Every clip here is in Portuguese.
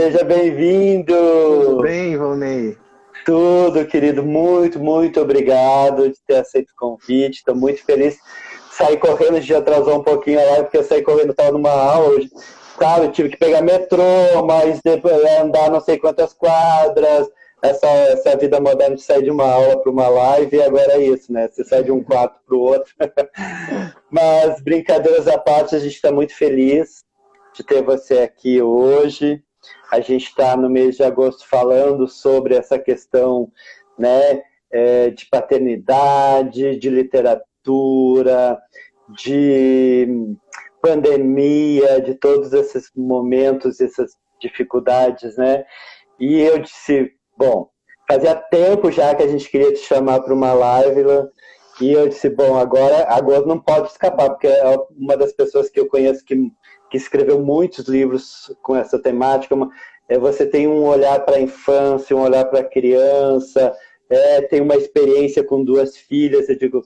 seja bem-vindo. Tudo bem, Ronei? Tudo, querido. Muito, muito obrigado de ter aceito o convite. Estou muito feliz. Saí correndo, a gente atrasou um pouquinho a live, porque eu saí correndo, estava numa aula hoje. Sabe, tive que pegar metrô, mas depois andar não sei quantas quadras. Essa, essa vida moderna de sair de uma aula para uma live, e agora é isso, né? Você sai de um quarto para o outro. mas, brincadeiras à parte, a gente está muito feliz de ter você aqui hoje. A gente está no mês de agosto falando sobre essa questão né, é, de paternidade, de literatura, de pandemia, de todos esses momentos, essas dificuldades, né? E eu disse, bom, fazia tempo já que a gente queria te chamar para uma live, e eu disse, bom, agora, agora não pode escapar, porque é uma das pessoas que eu conheço que que escreveu muitos livros com essa temática. É, você tem um olhar para a infância, um olhar para a criança, é, tem uma experiência com duas filhas. Eu digo,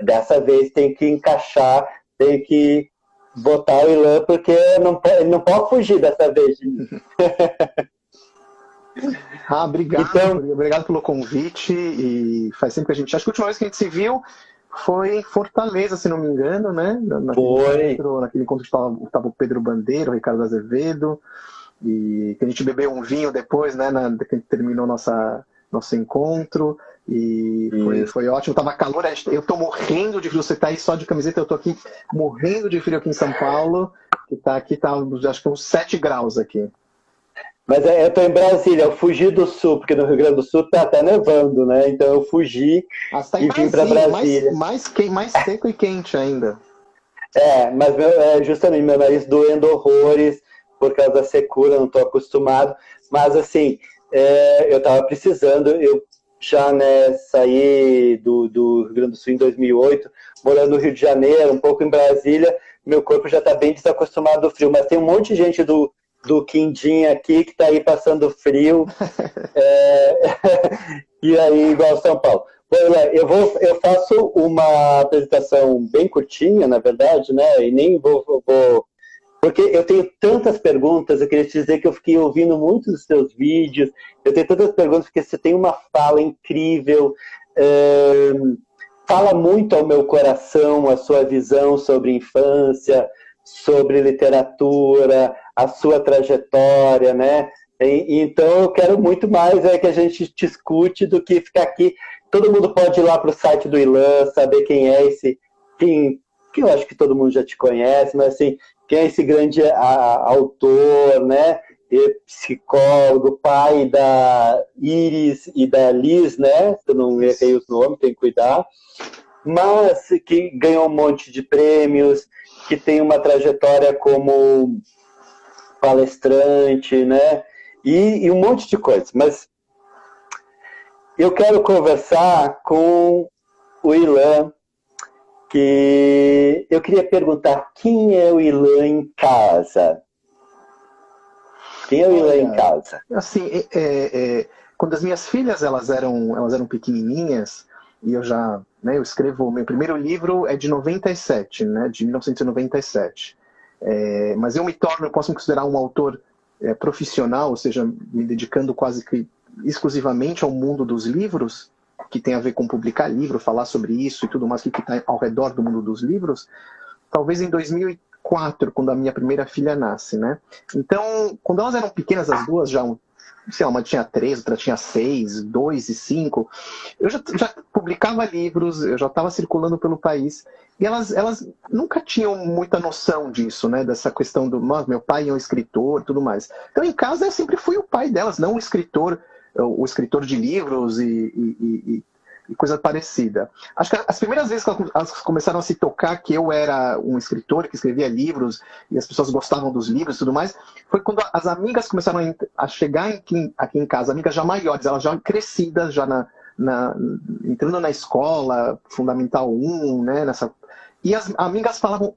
dessa vez tem que encaixar, tem que botar o Ilan, porque não, não pode fugir dessa vez. ah, obrigado. Então, obrigado pelo convite. E faz sempre que a gente. Acho que a última vez que a gente se viu foi em Fortaleza, se não me engano, né? Naquele foi. Encontro, naquele encontro que estava o Pedro Bandeiro, o Ricardo Azevedo, e que a gente bebeu um vinho depois, né? Na, que a gente terminou nossa, nosso encontro. E foi, foi ótimo, tava calor, eu tô morrendo de frio, você tá aí só de camiseta, eu tô aqui morrendo de frio aqui em São Paulo, que tá aqui, tá acho que uns 7 graus aqui. Mas é, eu estou em Brasília, eu fugi do sul, porque no Rio Grande do Sul está até nevando, né? Então eu fugi ah, tá e vim para Brasília. Mais, mais, mais seco e quente ainda. É, mas meu, é, justamente meu nariz doendo horrores por causa da secura, não estou acostumado. Mas assim, é, eu estava precisando, eu já né, saí do, do Rio Grande do Sul em 2008, morando no Rio de Janeiro, um pouco em Brasília, meu corpo já está bem desacostumado do frio, mas tem um monte de gente do do Quindim aqui, que está aí passando frio. é, e aí, igual São Paulo. Bom, eu, vou, eu faço uma apresentação bem curtinha, na verdade, né? E nem vou, vou, Porque eu tenho tantas perguntas, eu queria te dizer que eu fiquei ouvindo muitos dos seus vídeos, eu tenho tantas perguntas, porque você tem uma fala incrível, fala muito ao meu coração a sua visão sobre infância, sobre literatura, a sua trajetória, né? E, então eu quero muito mais é que a gente discute do que ficar aqui. Todo mundo pode ir lá para o site do Ilan, saber quem é esse, que eu acho que todo mundo já te conhece, mas assim, quem é esse grande a, autor, né? E psicólogo, pai da Iris e da Liz, né? Se eu não errei os nomes, tem que cuidar. Mas que ganhou um monte de prêmios, que tem uma trajetória como palestrante, né? E, e um monte de coisas. Mas eu quero conversar com o Ilan, que eu queria perguntar quem é o Ilan em casa? Quem é o Ilan em casa? Assim, é, é, é, quando as minhas filhas elas eram, elas eram pequenininhas, e eu já, né, eu escrevo, meu primeiro livro é de 97, né, de 1997. É, mas eu me torno, eu posso me considerar um autor é, profissional, ou seja, me dedicando quase que exclusivamente ao mundo dos livros, que tem a ver com publicar livro, falar sobre isso e tudo mais que está ao redor do mundo dos livros, talvez em 2004, quando a minha primeira filha nasce, né? Então, quando elas eram pequenas, as duas já sei lá, uma tinha três, outra tinha seis, dois e cinco. Eu já, já publicava livros, eu já estava circulando pelo país. E elas, elas nunca tinham muita noção disso, né? Dessa questão do meu pai é um escritor tudo mais. Então, em casa, eu sempre fui o pai delas, não o escritor, o escritor de livros e, e, e, e coisa parecida. Acho que as primeiras vezes que elas começaram a se tocar que eu era um escritor que escrevia livros e as pessoas gostavam dos livros e tudo mais, foi quando as amigas começaram a chegar aqui, aqui em casa, amigas já maiores, elas já crescidas, já na, na, entrando na escola, Fundamental 1, né, nessa... E as amigas falavam,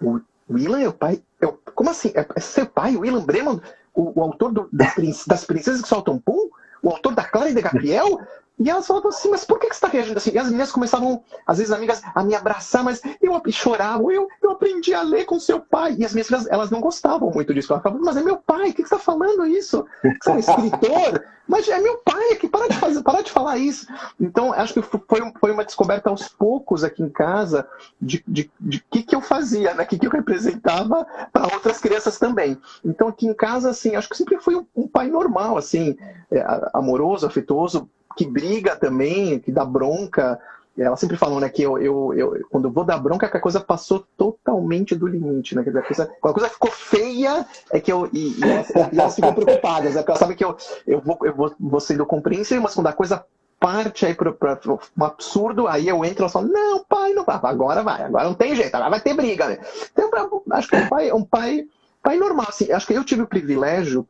o William é o pai? Eu, como assim? É, é seu pai, o William Breman? O, o autor do, das, princesas que soltam pum? O autor da Clara e de Gabriel? E elas falavam assim, mas por que, você está reagindo assim? E as meninas começavam, às vezes, amigas, a me abraçar, mas eu choravam, eu, eu aprendi a ler com seu pai. E as minhas filhas, elas não gostavam muito disso. Elas falavam, mas é meu pai, o que, você está falando isso? Você é um escritor? Mas é meu pai que para de fazer, para de falar isso. Então, acho que foi, foi uma descoberta aos poucos aqui em casa de, de, de que, que eu fazia, né? O que, que eu representava para outras crianças também. Então, aqui em casa, assim, acho que sempre fui um, um pai normal, assim, é, amoroso, afetuoso, que briga também, que dá bronca. Ela sempre falou, né, que eu, eu, eu, quando eu vou dar bronca, que a coisa passou totalmente do limite, né? a coisa, quando a coisa ficou feia, é que eu. E, e, elas, e elas, ficam preocupadas, né? Porque elas sabem que eu, eu, vou, eu vou, vou sendo compreensível, mas quando a coisa parte aí para um absurdo, aí eu entro e falo, não, pai, não vai, agora vai, agora não tem jeito, agora vai ter briga, né? Então, acho que é um pai, um pai, pai normal, assim, acho que eu tive o privilégio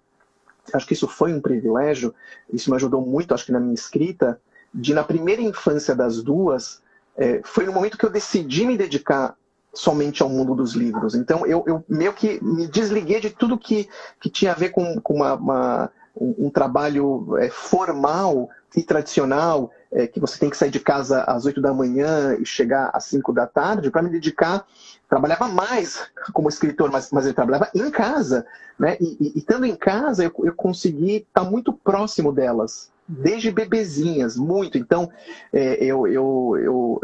acho que isso foi um privilégio, isso me ajudou muito, acho que na minha escrita, de na primeira infância das duas, é, foi no momento que eu decidi me dedicar somente ao mundo dos livros. Então eu, eu meio que me desliguei de tudo que, que tinha a ver com, com uma, uma um, um, trabalho é, formal e tradicional, é, que você tem que sair de casa às oito da manhã e chegar às cinco da tarde, para me dedicar trabalhava mais como escritor, mas, mas ele trabalhava em casa, né? E, e, estando em casa, eu, eu consegui estar muito próximo delas, desde bebezinhas, muito. Então, é, eu, eu, eu,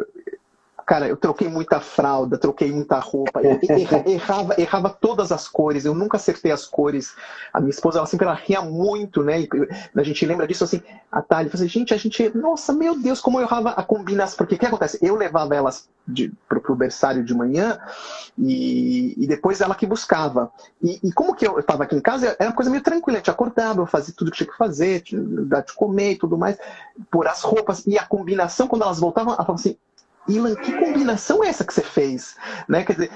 Cara, eu troquei muita fralda, troquei muita roupa, errava, errava todas as cores, eu nunca acertei as cores. A minha esposa, ela sempre ela ria muito, né? E a gente lembra disso assim, a Thalia assim, gente, a gente, nossa, meu Deus, como eu errava a combinação. Porque o que acontece? Eu levava elas de, pro, pro berçário de manhã e, e depois ela que buscava. E, e como que eu estava aqui em casa, era uma coisa meio tranquila, a gente acordava, eu fazia tudo que tinha que fazer, dar de comer e tudo mais, por as roupas. E a combinação, quando elas voltavam, ela falava assim, Ilan, que combinação é essa que você fez? Né? Quer dizer,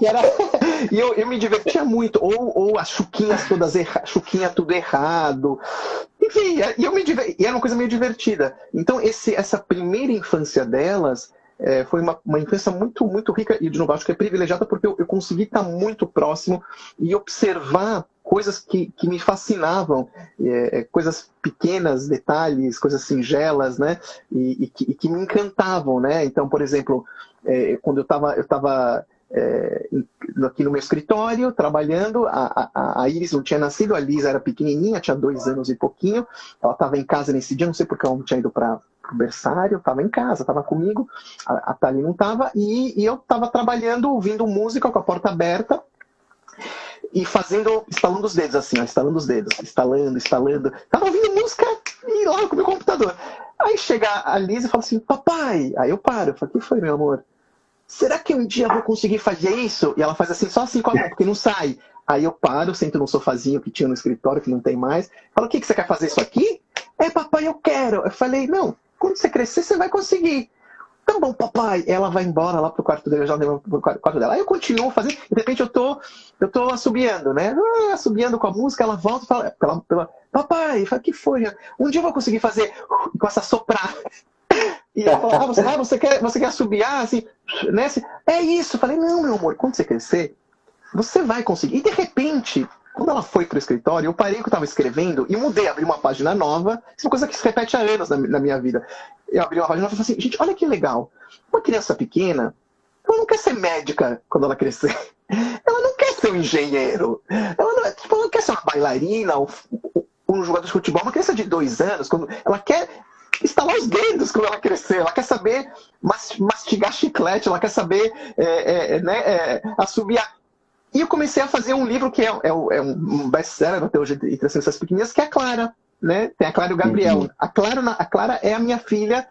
e, era, e eu, eu me divertia muito. Ou, ou as chuquinhas todas erradas, chuquinha tudo errado. Enfim, e eu me diver... e era uma coisa meio divertida. Então, esse, essa primeira infância delas é, foi uma, uma infância muito, muito rica, e de novo, acho que é privilegiada porque eu, eu consegui estar muito próximo e observar coisas que, que me fascinavam, é, é, coisas pequenas, detalhes, coisas singelas, né? E, e, que, e, que, me encantavam, né? Então, por exemplo, é, quando eu estava eu tava, é, aqui no meu escritório, trabalhando, a, a, a, Iris não tinha nascido, a Lisa era pequenininha, tinha dois anos e pouquinho, ela estava em casa nesse dia, não sei porque ela não tinha ido para o berçário, estava em casa, estava comigo, a, a Thalie não estava, e, e eu estava trabalhando, ouvindo música com a porta aberta, e fazendo, instalando os dedos assim, ó, instalando os dedos, instalando, instalando. Tava ouvindo música e lá com o meu computador. Aí chega a Liz e fala assim, papai. Aí eu paro, falo, o que foi, meu amor? Será que um dia eu vou conseguir fazer isso? E ela faz assim, só assim com a mão, porque não sai. Aí eu paro, sento no sofazinho que tinha no escritório, que não tem mais. Falo, o que, que você quer fazer isso aqui? É, papai, eu quero. Eu falei, não, quando você crescer, você vai conseguir tá bom, papai. Ela vai embora lá pro quarto dela, já pro quarto dela. Aí eu continuo fazendo, de repente eu tô, eu tô assobiando, né? Ah, assobiando com a música, ela volta e fala, pela, pela, papai, fala, que foi? Um dia eu vou conseguir fazer com essa soprar. E ela fala, ah, você, ah, você quer, você quer assobiar, assim, né? Assim, é isso. Eu falei, não, meu amor, quando você crescer, você vai conseguir. E de repente, quando ela foi para o escritório, eu parei o que eu estava escrevendo e mudei, abri uma página nova. Isso é uma coisa que se repete há anos na, na minha vida. Eu abri uma página nova e falei assim, gente, olha que legal. Uma criança pequena, ela não quer ser médica quando ela crescer. Ela não quer ser um engenheiro. Ela não, tipo, ela não quer ser uma bailarina ou um jogador de futebol. Uma criança de dois anos, quando ela quer estalar os dedos quando ela crescer. Ela quer saber mastigar chiclete, ela quer saber é, é, né, é, assobiar e eu comecei a fazer um livro que é, é, é um best-seller até hoje entre as crianças pequeninas, que é a Clara. Né? Tem a Clara e o Gabriel. Uhum. A, Clara, a Clara é a minha filha.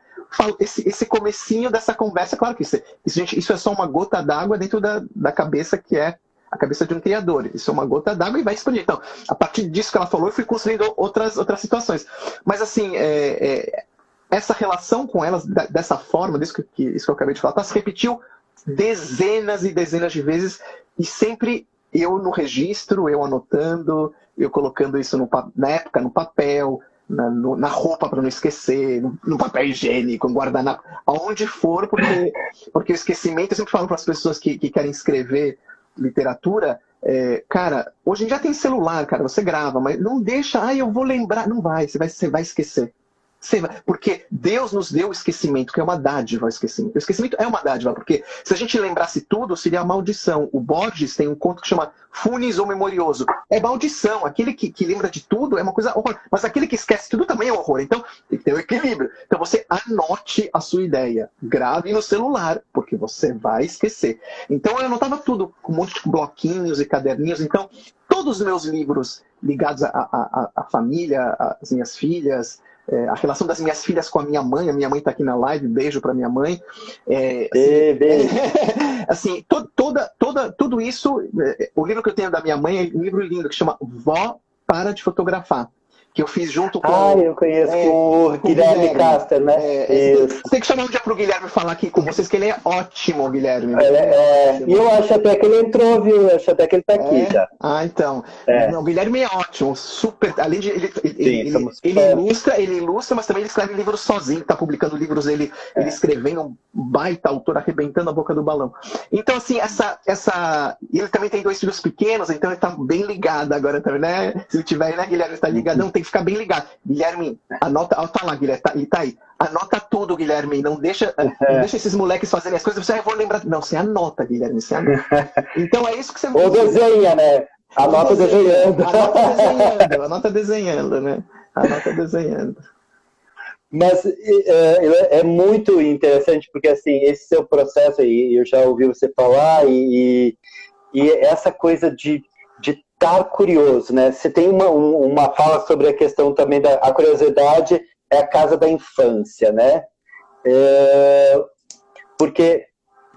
Esse, esse comecinho dessa conversa, claro que isso, isso, gente, isso é só uma gota d'água dentro da, da cabeça que é a cabeça de um criador. Isso é uma gota d'água e vai expandir. Então, a partir disso que ela falou, eu fui construindo outras, outras situações. Mas, assim, é, é, essa relação com elas, dessa forma, disso que, isso que eu acabei de falar, tá, se repetiu dezenas e dezenas de vezes e sempre eu no registro, eu anotando, eu colocando isso no, na época no papel, na, no, na roupa para não esquecer, no, no, papel higiênico, no guardanapo, aonde for, porque, porque o esquecimento, eu sempre falo para as pessoas que, que querem escrever literatura, é, cara, hoje já tem celular, cara, você grava, mas não deixa, ah, eu vou lembrar, não vai, você vai, você vai esquecer. Porque Deus nos deu o esquecimento, que é uma dádiva o esquecimento. O esquecimento é uma dádiva, porque se a gente lembrasse tudo, seria maldição. O Borges tem um conto que chama Funes ou Memorioso. É maldição. Aquele que, que lembra de tudo é uma coisa horror. Mas aquele que esquece tudo também é horror. Então, tem que ter um equilíbrio. Então, você anote a sua ideia. Grave no celular, porque você vai esquecer. Então, eu anotava tudo, com um monte de bloquinhos e caderninhos. Então, todos os meus livros ligados à família, às minhas filhas, é, a relação das minhas filhas com a minha mãe, a minha mãe está aqui na live, beijo para minha mãe. É, assim, beijo. assim to, toda, toda, tudo isso, é, o livro que eu tenho da minha mãe é um livro lindo que chama Vó para de fotografar que eu fiz junto com. Ah, eu conheço é, o Guilherme, Guilherme Caster, né? É, Isso. Tem que chamar um dia pro Guilherme falar aqui com vocês, que ele é ótimo, Guilherme. É, é, e eu acho até que ele entrou, viu? Eu acho até que ele tá aqui é? já. Ah, então. É. o Guilherme é ótimo, super. Além de. Ele, Sim, ele, ele ilustra, ele ilustra, mas também ele escreve livros sozinho, tá publicando livros ele, ele escrevendo, um baita autor arrebentando a boca do balão. Então, assim, essa. essa... Ele também tem dois filhos pequenos, então ele tá bem ligado agora também, né? Se ele tiver, né, Guilherme? Tá ligadão, tem tem que ficar bem ligado. Guilherme, anota. Ó, tá lá, Guilherme, tá, ele tá aí. Anota tudo, Guilherme. Não deixa, não deixa esses moleques fazerem as coisas. Você ah, vou lembrar. Não, você anota, Guilherme. Você anota. Então é isso que você Ou desenha, né? Anota desenhando. Anota desenhando, anota desenhando, né? Anota desenhando. Mas é, é, muito interessante, porque assim, esse seu processo aí, eu já ouvi você falar, e, e essa coisa de estar curioso, né? Você tem uma, uma fala sobre a questão também da a curiosidade é a casa da infância, né? É, porque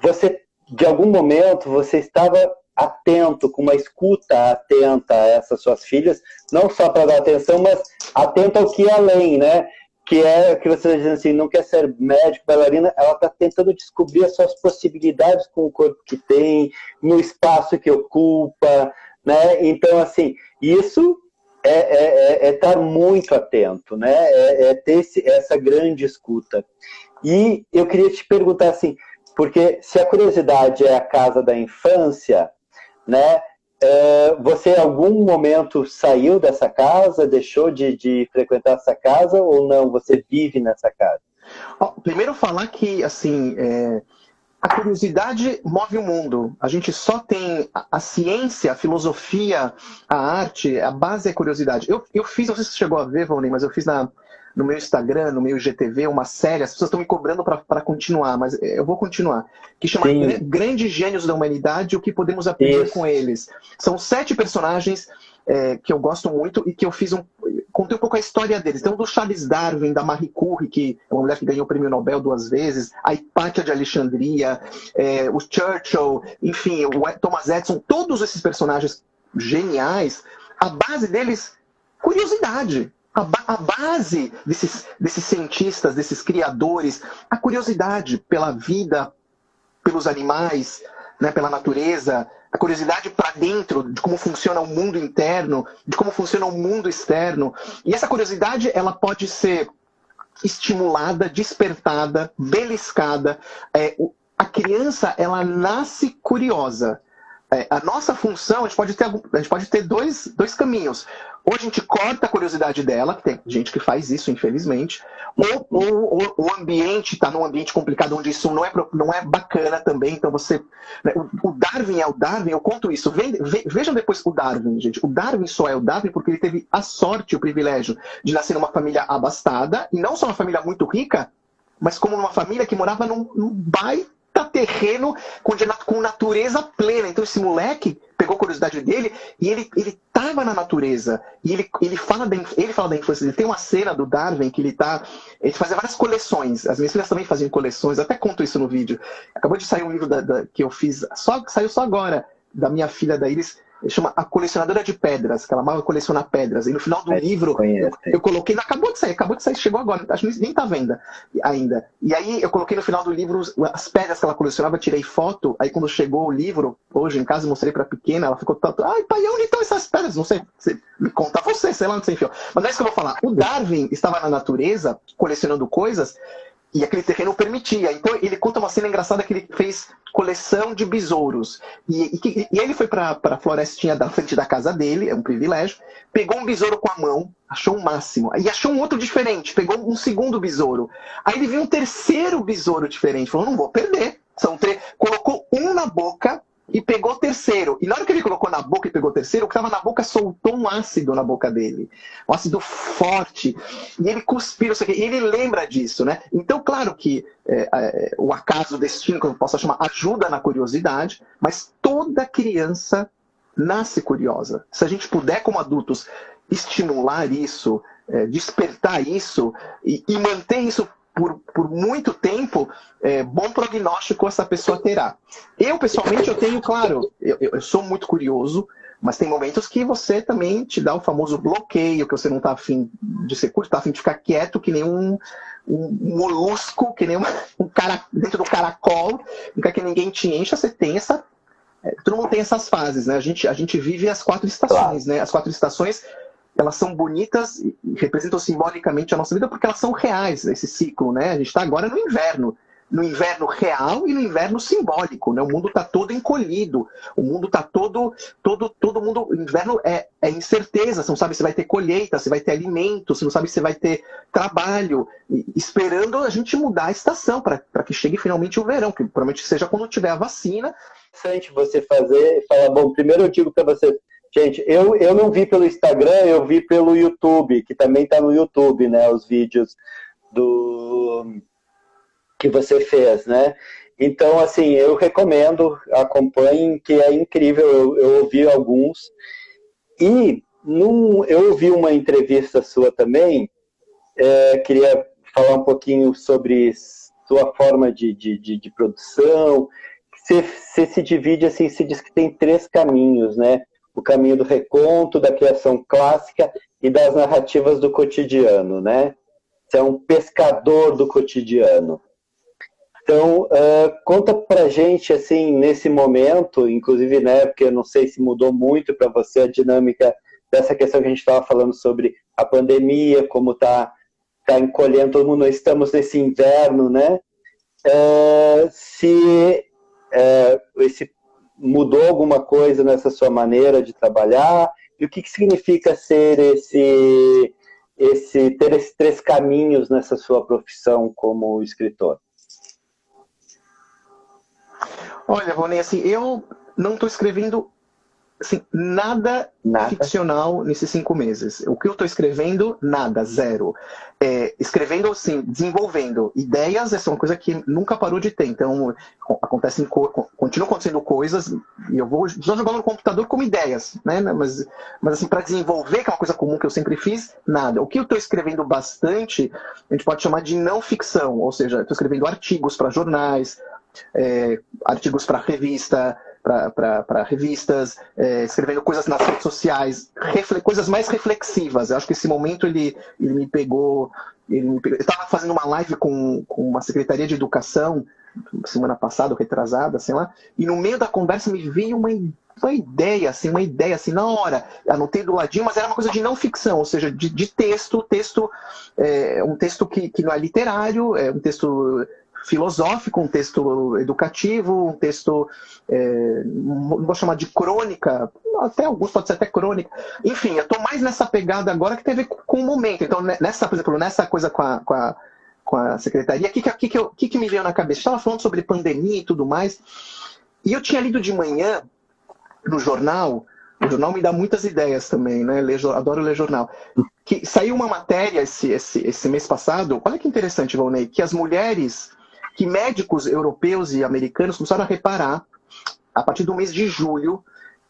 você, de algum momento, você estava atento, com uma escuta atenta a essas suas filhas, não só para dar atenção, mas atento ao que é além, né? Que é que você está dizendo assim, não quer ser médico, bailarina, ela está tentando descobrir as suas possibilidades com o corpo que tem, no espaço que ocupa, né? Então, assim, isso é, é, é, é estar muito atento, né? É, é, ter esse, essa grande escuta. E eu queria te perguntar assim, porque se a curiosidade é a casa da infância, né? É, você em algum momento saiu dessa casa, deixou de, de frequentar essa casa ou não? Você vive nessa casa? primeiro falar que assim é, a curiosidade move o mundo. A gente só tem a, a, ciência, a filosofia, a arte, a base é a curiosidade. Eu, eu fiz, não sei se você chegou a ver, Valnei, mas eu fiz na, no meu Instagram, no meu GTV, uma série, as pessoas estão me cobrando para continuar, mas eu vou continuar, que chama Sim. Grandes Gênios da Humanidade e o que podemos aprender Isso. com eles. São sete personagens é, que eu gosto muito e que eu fiz um. Contei um pouco a história deles. Então, do Charles Darwin, da Marie Curie, que é uma mulher que ganhou o prêmio Nobel duas vezes, a Hipátia de Alexandria, é, o Churchill, enfim, o Thomas Edison, todos esses personagens geniais, a base deles, curiosidade. A, ba a base desses, desses cientistas, desses criadores, a curiosidade pela vida, pelos animais, né, pela natureza, a curiosidade para dentro de como funciona o mundo interno, de como funciona o mundo externo. E essa curiosidade ela pode ser estimulada, despertada, beliscada. É, a criança ela nasce curiosa. É, a nossa função, a gente pode ter, a gente pode ter dois, dois caminhos. Ou a gente corta a curiosidade dela, que tem gente que faz isso, infelizmente, ou, ou, ou o ambiente está num ambiente complicado onde isso não é, não é bacana também. Então você. Né, o, Darwin é o Darwin, eu conto isso. vejam depois o Darwin, gente. O Darwin só é o Darwin porque ele teve a sorte, o privilégio de nascer numa família abastada, e não só uma família muito rica, mas como numa família que morava num, num baita terreno com, com natureza plena. Então esse moleque pegou a curiosidade dele e ele, ele tava na natureza. E ele, ele, fala da, ele fala da infância dele. Tem uma cena do Darwin que ele tá. Ele fazia várias coleções. As minhas filhas também faziam coleções, até conto isso no vídeo. Acabou de sair um livro da, da, que eu fiz, só, saiu só agora, da minha filha da Iris, chama A Colecionadora de Pedras, que ela mal coleciona pedras. E no final do é, livro, eu, eu, coloquei, acabou de sair, acabou de sair, chegou agora, acho que nem tá vendo ainda. E aí eu coloquei no final do livro as pedras que ela colecionava, tirei foto, aí quando chegou o livro, hoje em casa, mostrei pra pequena, ela ficou tanto, ai pai, onde estão essas pedras? Não sei, me conta você, sei lá onde você enfiou. Mas não é isso que eu vou falar. O Darwin estava na natureza, colecionando coisas, e aquele terreno permitia. Então ele conta uma cena engraçada que ele fez coleção de besouros. E, e, e ele foi para a florestinha da frente da casa dele, é um privilégio, pegou um besouro com a mão, achou o um máximo. E achou um outro diferente, pegou um segundo besouro. Aí ele viu um terceiro besouro diferente, falou: não vou perder. São três. Colocou um na boca, e pegou terceiro. E na hora que ele colocou na boca e pegou terceiro, o que estava na boca soltou um ácido na boca dele. Um ácido forte. E ele cuspiu isso aqui. E ele lembra disso, né? Então, claro que é, é, o acaso, o destino, como eu posso chamar, ajuda na curiosidade, mas toda criança nasce curiosa. Se a gente puder, como adultos, estimular isso, é, despertar isso e, e manter isso por, por muito tempo, é, bom prognóstico essa pessoa terá. Eu, pessoalmente, eu tenho, claro, eu, eu sou muito curioso, mas tem momentos que você também te dá o famoso bloqueio, que você não está afim de ser curto, está afim de ficar quieto, que nem um, um molusco, que nem uma, um cara dentro do caracol, quer que ninguém te encha, você tem essa. É, todo mundo tem essas fases, né? A gente, a gente vive as quatro estações, né? As quatro estações elas são bonitas e representam simbolicamente a nossa vida porque elas são reais, esse ciclo, né? A gente está agora no inverno, no inverno real e no inverno simbólico, né? O mundo está todo encolhido, o mundo está todo, todo, todo mundo, o inverno é, é incerteza, você não sabe se vai ter colheita, se vai ter alimento, você não sabe se vai ter trabalho, esperando a gente mudar a estação para que chegue finalmente o verão, que provavelmente seja quando tiver a vacina. Interessante você fazer, falar, bom, primeiro eu digo para você Gente, eu, eu não vi pelo Instagram, eu vi pelo YouTube, que também está no YouTube, né? Os vídeos do que você fez, né? Então, assim, eu recomendo, acompanhem, que é incrível, eu, eu ouvi alguns. E num, eu ouvi uma entrevista sua também, é, queria falar um pouquinho sobre sua forma de, de, de, de produção. Você, você se divide, assim, se diz que tem três caminhos, né? O caminho do reconto, da criação clássica e das narrativas do cotidiano, né? Você é um pescador do cotidiano. Então, uh, conta pra gente, assim, nesse momento, inclusive, né, porque eu não sei se mudou muito para você a dinâmica dessa questão que a gente estava falando sobre a pandemia, como está tá encolhendo todo mundo, nós estamos nesse inverno, né? Uh, se uh, esse mudou alguma coisa nessa sua maneira de trabalhar? E o que, que significa ser esse, esse ter esses três caminhos nessa sua profissão como escritor? Olha, Rony, assim, eu não estou escrevendo assim, nada, nada, ficcional nesses cinco meses. O que eu estou escrevendo, nada, zero. É, escrevendo, assim, desenvolvendo ideias, essa é uma coisa que nunca parou de ter. Então, acontecem, continuam acontecendo coisas e eu vou só jogando no computador como ideias, né? Mas, mas assim, para desenvolver, que é uma coisa comum que eu sempre fiz, nada. O que eu estou escrevendo bastante, a gente pode chamar de não ficção, ou seja, estou escrevendo artigos para jornais, é, artigos para revista, para revistas, é, escrevendo coisas nas redes sociais, coisas mais reflexivas. Eu acho que esse momento ele, ele me pegou. Ele me pegou. Eu estava fazendo uma live com, com uma secretaria de educação semana passada, retrasada, sei lá, e no meio da conversa me veio uma, uma ideia, assim, uma ideia, assim, na hora, anotei do ladinho, mas era uma coisa de não ficção, ou seja, de, de texto, texto, é, um texto que, que não é literário, é um texto filosófico, um texto educativo, um texto, é, não vou chamar de crônica, até alguns pode ser até crônica. Enfim, eu estou mais nessa pegada agora que tem a ver com o momento. Então, nessa, por exemplo, nessa coisa com a, com a, com a secretaria, o que, que, que, que, que me veio na cabeça? Estava falando sobre pandemia e tudo mais, e eu tinha lido de manhã no jornal, o jornal me dá muitas ideias também, né? Leio, adoro ler jornal. Que saiu uma matéria esse, esse, esse mês passado, olha que interessante, Valnei, que as mulheres que médicos europeus e americanos começaram a reparar, a partir do mês de julho,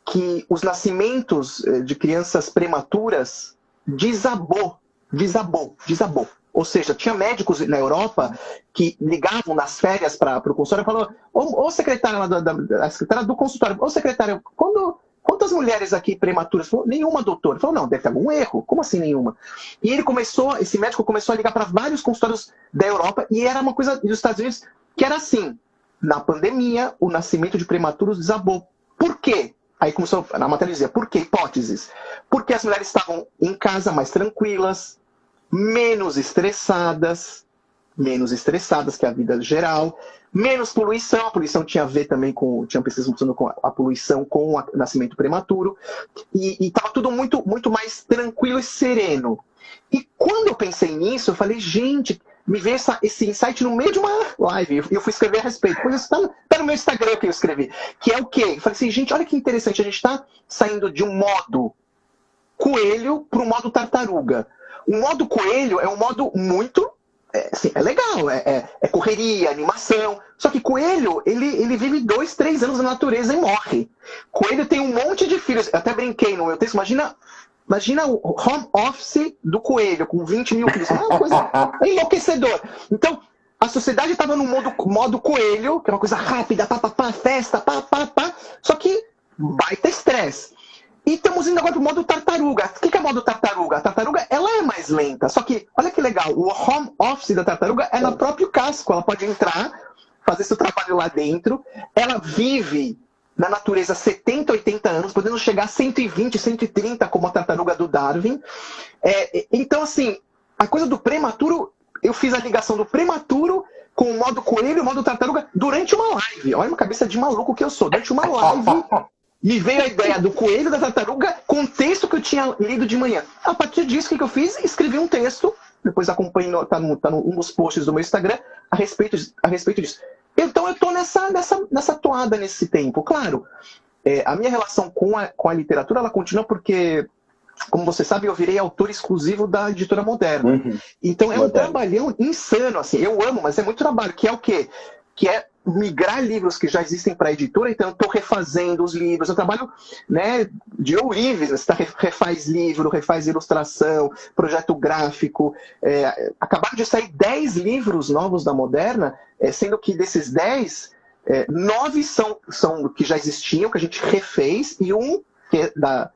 que os nascimentos eh, de crianças prematuras desabou, desabou, desabou. Ou seja, tinha médicos na Europa que ligavam nas férias para o consultório e falavam, ô, ô secretária, da, da, secretária do consultório, ô secretária, quando Quantas mulheres aqui prematuras? Falou, nenhuma, doutor. Falou, não, deve ter algum erro. Como assim nenhuma? E ele começou, esse médico começou a ligar para vários consultórios da Europa e era uma coisa dos Estados Unidos que era assim. Na pandemia, o nascimento de prematuros desabou. Por quê? Aí começou, na matéria dizia, por que hipóteses? Porque as mulheres estavam em casa mais tranquilas, menos estressadas, menos estressadas que a vida geral, menos poluição, a poluição tinha a ver também com, tinha pesquisas mostrando com a poluição com o nascimento prematuro, e estava tudo muito, muito mais tranquilo e sereno. E quando eu pensei nisso, eu falei, gente, me veio essa, esse insight no meio de uma live, e eu fui escrever a respeito. Pois isso está tá no meu Instagram que eu escrevi, que é o quê? Eu falei assim, gente, olha que interessante, a gente está saindo de um modo coelho para o modo tartaruga. O modo coelho é um modo muito é, assim, é legal, é, é, é, correria, animação. Só que coelho, ele, ele vive dois, três anos na natureza e morre. Coelho tem um monte de filhos. Eu até brinquei no meu texto, imagina. Imagina o home office do coelho com 20 mil filhos. É uma coisa enlouquecedor. Então, a sociedade estava no modo, modo coelho, que é uma coisa rápida, pá, pá, pá, festa, pá, pá, pá. Só que baita estresse. E estamos indo agora para o modo tartaruga. O que é o modo tartaruga? A tartaruga ela é mais lenta. Só que, olha que legal, o home office da tartaruga é no próprio casco. Ela pode entrar, fazer seu trabalho lá dentro. Ela vive na natureza 70, 80 anos, podendo chegar a 120, 130, como a tartaruga do Darwin. É, então, assim, a coisa do prematuro, eu fiz a ligação do prematuro com o modo coelho e o modo tartaruga durante uma live. Olha uma cabeça de maluco que eu sou. Durante uma live me veio a ideia do coelho da tartaruga com o texto que eu tinha lido de manhã. A partir disso, o que eu fiz? Escrevi um texto, depois acompanhe, está no, tá no, um dos posts do meu Instagram, a respeito, a respeito disso. Então eu estou nessa, nessa, nessa toada nesse tempo. Claro, é, a minha relação com a, com a literatura, ela continua porque, como você sabe, eu virei autor exclusivo da editora moderna. Uhum. Então é um trabalhão insano, assim. Eu amo, mas é muito trabalho, que é o quê? Que é migrar livros que já existem para a editora, então estou refazendo os livros. Eu trabalho né, de ourives, você tá, refaz livro, refaz ilustração, projeto gráfico. É, acabaram de sair 10 livros novos da Moderna, é, sendo que desses 10, é, nove são, são que já existiam, que a gente refez, e um que é da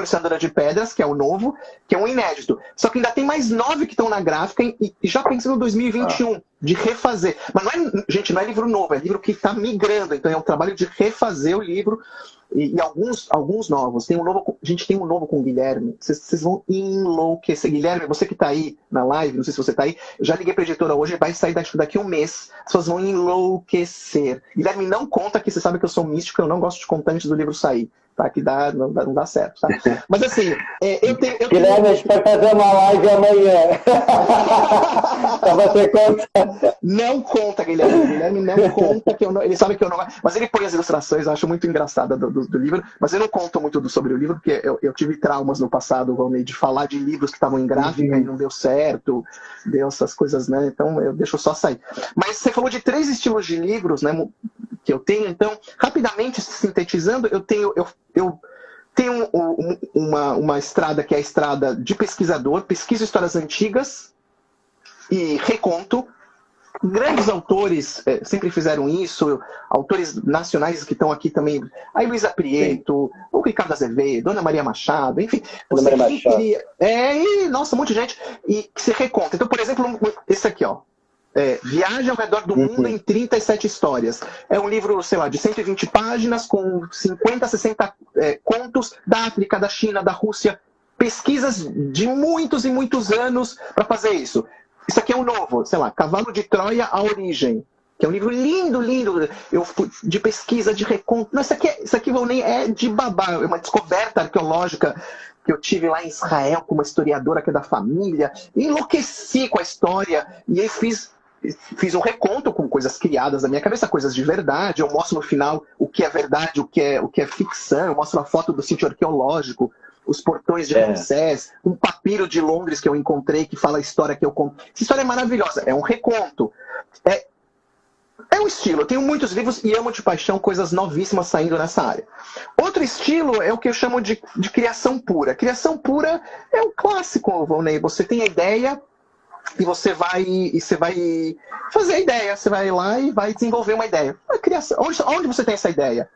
Colecionadora de Pedras, que é o novo, que é um inédito. Só que ainda tem mais nove que estão na gráfica e, já pensando em 2021, ah. de refazer. Mas não é, gente, não é livro novo, é livro que está migrando. Então é um trabalho de refazer o livro e, e, alguns, alguns novos. Tem um novo, a gente tem um novo com o Guilherme. Vocês vão enlouquecer. Guilherme, você que está aí na live, não sei se você está aí, já liguei para a editora hoje, vai sair daqui, daqui um mês. As pessoas vão enlouquecer. Guilherme, não conta que você sabe que eu sou místico, eu não gosto de contar antes do livro sair tá? Que dá, não, dá, não dá certo, tá? Mas assim, é, eu tenho. Eu Guilherme, a gente vai fazer uma live amanhã. pra você contar. Não conta, Guilherme. Guilherme não conta que eu não. Ele sabe que eu não. Mas ele põe as ilustrações, eu acho muito engraçada do, do, do, livro. Mas eu não conto muito do, sobre o livro, porque eu, eu tive traumas no passado, Valnei, de falar de livros que estavam em gráfica uhum. e não deu certo, deu essas coisas, né? Então eu deixo só sair. Mas você falou de três estilos de livros, né? Que eu tenho, então, rapidamente sintetizando, eu tenho. Eu, eu tenho um, uma, uma estrada que é a estrada de pesquisador, pesquiso histórias antigas e reconto. Grandes autores é, sempre fizeram isso, autores nacionais que estão aqui também, a Luísa Prieto, Sim. o Ricardo Azevedo, Dona Maria Machado, enfim. Dona Maria Machado. Queria, é, e, nossa, muita gente, e que se reconta. Então, por exemplo, esse aqui, ó, é, Viagem ao redor do mundo em 37 histórias. É um livro, sei lá, de 120 páginas, com 50, 60 é, contos da África, da China, da Rússia. Pesquisas de muitos e muitos anos para fazer isso. Isso aqui é um novo, sei lá, Cavalo de Troia, a Origem. Que é um livro lindo, lindo, eu, de pesquisa, de reconto. Não, isso aqui, é, isso aqui nem é de babá, é uma descoberta arqueológica que eu tive lá em Israel com uma historiadora que é da família. Enlouqueci com a história e aí fiz fiz um reconto com coisas criadas na minha cabeça, coisas de verdade. Eu mostro no final o que é verdade, o que é, o que é ficção. Eu mostro a foto do sítio arqueológico, os portões de é. Ramsés, um papiro de Londres que eu encontrei que fala a história que eu conto. Essa história é maravilhosa, é um reconto. É, é um estilo. Eu tenho muitos livros e amo de paixão coisas novíssimas saindo nessa área. Outro estilo é o que eu chamo de, de criação pura. Criação pura é um clássico, Volney. Você tem a ideia, e você vai e você vai fazer a ideia, você vai lá e vai desenvolver uma ideia. A criação, onde, onde você tem essa ideia?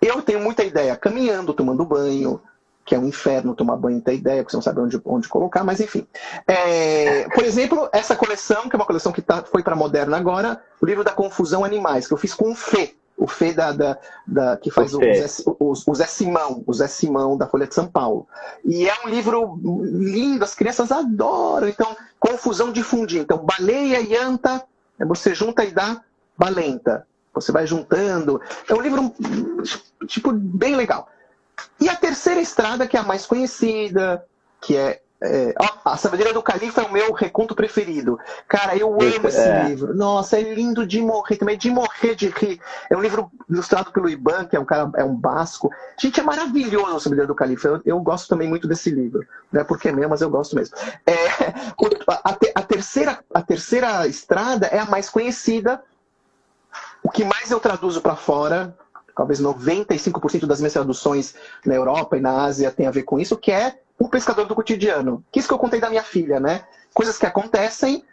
Eu tenho muita ideia caminhando, tomando banho, que é um inferno tomar banho e ter ideia, porque você não sabe onde, onde colocar, mas enfim. É, por exemplo, essa coleção, que é uma coleção que tá, foi para moderna agora, o livro da Confusão Animais, que eu fiz com o Fê. O Fê da, da, da que faz o, o, o, Zé Simão, o Zé Simão da Folha de São Paulo. E é um livro lindo, as crianças adoram. Então, confusão de fundir. Então, baleia e anta, você junta e dá balenta. Você vai juntando. É um livro, tipo, bem legal. E a terceira estrada, que é a mais conhecida, que é é, a Sabedoria do Califa é o meu reconto preferido. Cara, eu amo esse é. livro. Nossa, é lindo de morrer também, de morrer de rir. É um livro ilustrado pelo Iban, que é um cara, é um basco. Gente, é maravilhoso a Sabedoria do Califa. Eu, eu gosto também muito desse livro. Não é porque é meu, mas eu gosto mesmo. É, a, a, terceira, a terceira estrada é a mais conhecida. O que mais eu traduzo para fora, talvez 95% das minhas traduções na Europa e na Ásia tem a ver com isso, que é o pescador do cotidiano. Que isso que eu contei da minha filha, né? Coisas que acontecem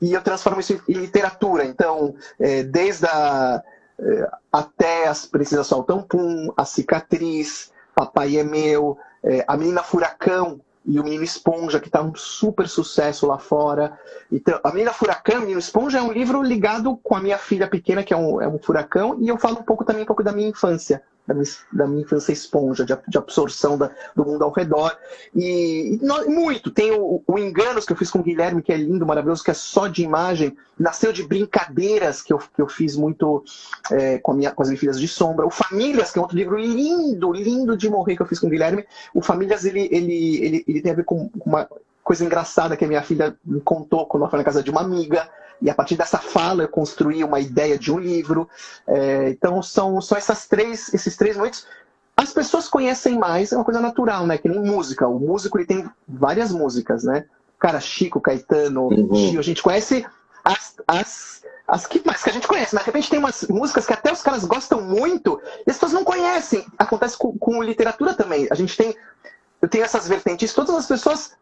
e eu transformo isso em literatura. Então, é, desde a, é, até as Princesas Soltam Pum, a Cicatriz, Papai é Meu, é, a Menina Furacão e o Menino Esponja, que está um super sucesso lá fora. Então, a Menina Furacão o Menino Esponja é um livro ligado com a minha filha pequena, que é um, é um furacão, e eu falo um pouco também um pouco da minha infância da minha, da minha infância esponja, de, de absorção da, do mundo ao redor. E, e muito. Tem o, o, Enganos que eu fiz com o Guilherme, que é lindo, maravilhoso, que é só de imagem. Nasceu de brincadeiras que eu, que eu fiz muito é, com, minha, com as minhas filhas de sombra. O Famílias, que é outro livro lindo, lindo de morrer que eu fiz com o Guilherme. O Famílias, ele, ele, ele, ele tem a ver com uma coisa engraçada que a minha filha me contou quando ela foi na casa de uma amiga e a partir dessa fala eu construí uma ideia de um livro. É, então são só essas três, esses três momentos. As pessoas conhecem mais, é uma coisa natural, né? Que nem música. O músico ele tem várias músicas, né? Cara, Chico, Caetano, uhum. Gil, a gente conhece as, as, as que mais que a gente conhece, mas de repente tem umas músicas que até os caras gostam muito e as pessoas não conhecem. Acontece com, com literatura também. A gente tem. Eu tenho essas vertentes, todas as pessoas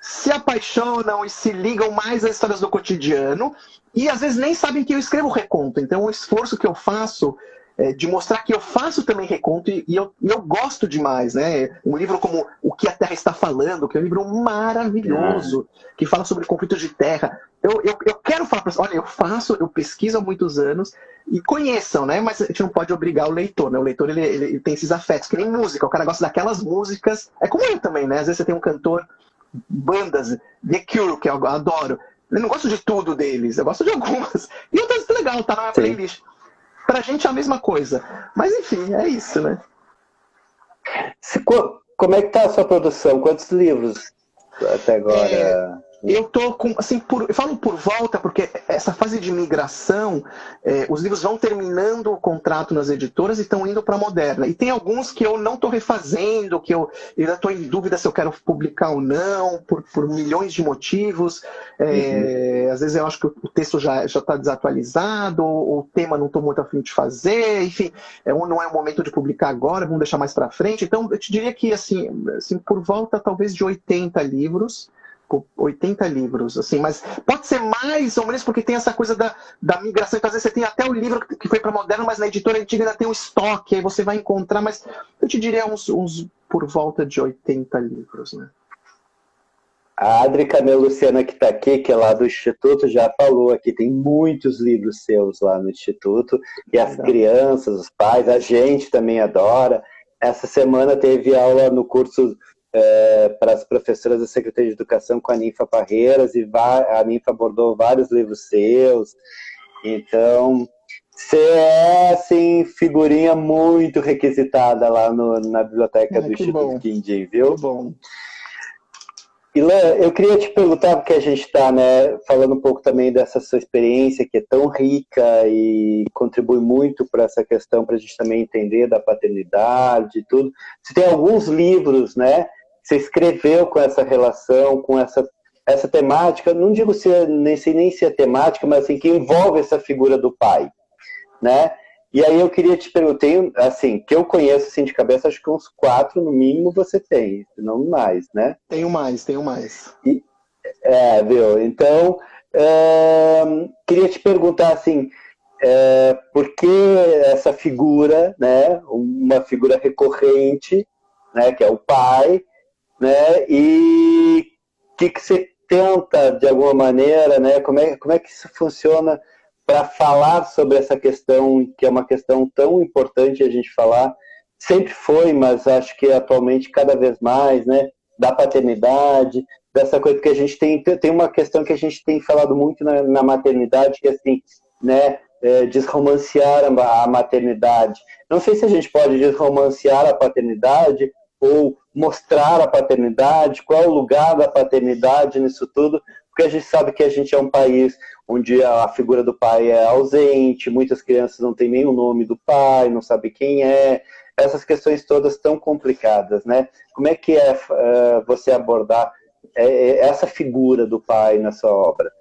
se apaixonam e se ligam mais às histórias do cotidiano e às vezes nem sabem que eu escrevo reconto. Então, o esforço que eu faço é de mostrar que eu faço também reconto e, eu, e eu gosto demais, né? Um livro como O que a Terra está falando, que é um livro maravilhoso, que fala sobre conflitos de terra. Eu, eu, eu quero falar para olha, eu faço, eu pesquiso há muitos anos e conheçam, né? Mas a gente não pode obrigar o leitor, né? O leitor ele, ele, ele tem esses afetos, que nem música. O cara gosta daquelas músicas. É como eu também, né? Às vezes você tem um cantor bandas, The Cure, que eu adoro. Eu não gosto de tudo deles, eu gosto de algumas. E outras legal, tá na minha playlist. Pra gente é a mesma coisa. Mas enfim, é isso, né? Se, como é que tá a sua produção? Quantos livros até agora? É, eu tô com, assim, por, eu falo por volta, porque essa fase de migração, é, os livros vão terminando o contrato nas editoras e estão indo para a moderna. E tem alguns que eu não estou refazendo, que eu ainda estou em dúvida se eu quero publicar ou não, por, por milhões de motivos. É, uhum. Às vezes eu acho que o texto já está desatualizado, ou o tema não estou muito afim de fazer, enfim, é, não é o momento de publicar agora, vamos deixar mais para frente. Então, eu te diria que, assim, assim por volta talvez de 80 livros. 80 livros, assim, mas pode ser mais ou menos porque tem essa coisa da, da migração, então às vezes você tem até o livro que foi para moderno, mas na editora antiga ainda tem o estoque, aí você vai encontrar, mas eu te diria uns, uns por volta de 80 livros, né? A Adri Luciana que está aqui, que é lá do Instituto, já falou aqui, tem muitos livros seus lá no Instituto, e as crianças, os pais, a gente também adora. Essa semana teve aula no curso é, para as professoras da Secretaria de Educação com a Ninfa Parreiras, e a Ninfa abordou vários livros seus. Então, você é, assim, figurinha muito requisitada lá no, na biblioteca é, do Instituto Quindim, viu? Que bom. Ilan, eu queria te perguntar, porque a gente está né, falando um pouco também dessa sua experiência, que é tão rica e contribui muito para essa questão, para a gente também entender da paternidade e tudo. Você tem alguns livros, né, você escreveu com essa relação, com essa, essa temática, não digo se nem sei nem se é temática, mas assim, que envolve essa figura do pai, né? E aí eu queria te perguntar, assim, que eu conheço assim de cabeça, acho que uns quatro no mínimo você tem, não mais, né? Tenho mais, tenho mais. E, é, viu? Então, é, queria te perguntar assim, é, por que essa figura, né, uma figura recorrente, né, que é o pai, né? E o que, que você tenta, de alguma maneira, né? Como é, como é que isso funciona para falar sobre essa questão, que é uma questão tão importante a gente falar, sempre foi, mas acho que atualmente cada vez mais, né, da paternidade, dessa coisa que a gente tem, tem uma questão que a gente tem falado muito na, na maternidade, que é assim, né, é, desromancear a, maternidade. Não sei se a gente pode desromancear a paternidade ou mostrar a paternidade, qual é o lugar da paternidade nisso tudo, porque a gente sabe que a gente é um país onde a figura do pai é ausente, muitas crianças não têm nem o nome do pai, não sabem quem é, essas questões todas tão complicadas, né? Como é que é uh, você abordar é, essa figura do pai na sua obra?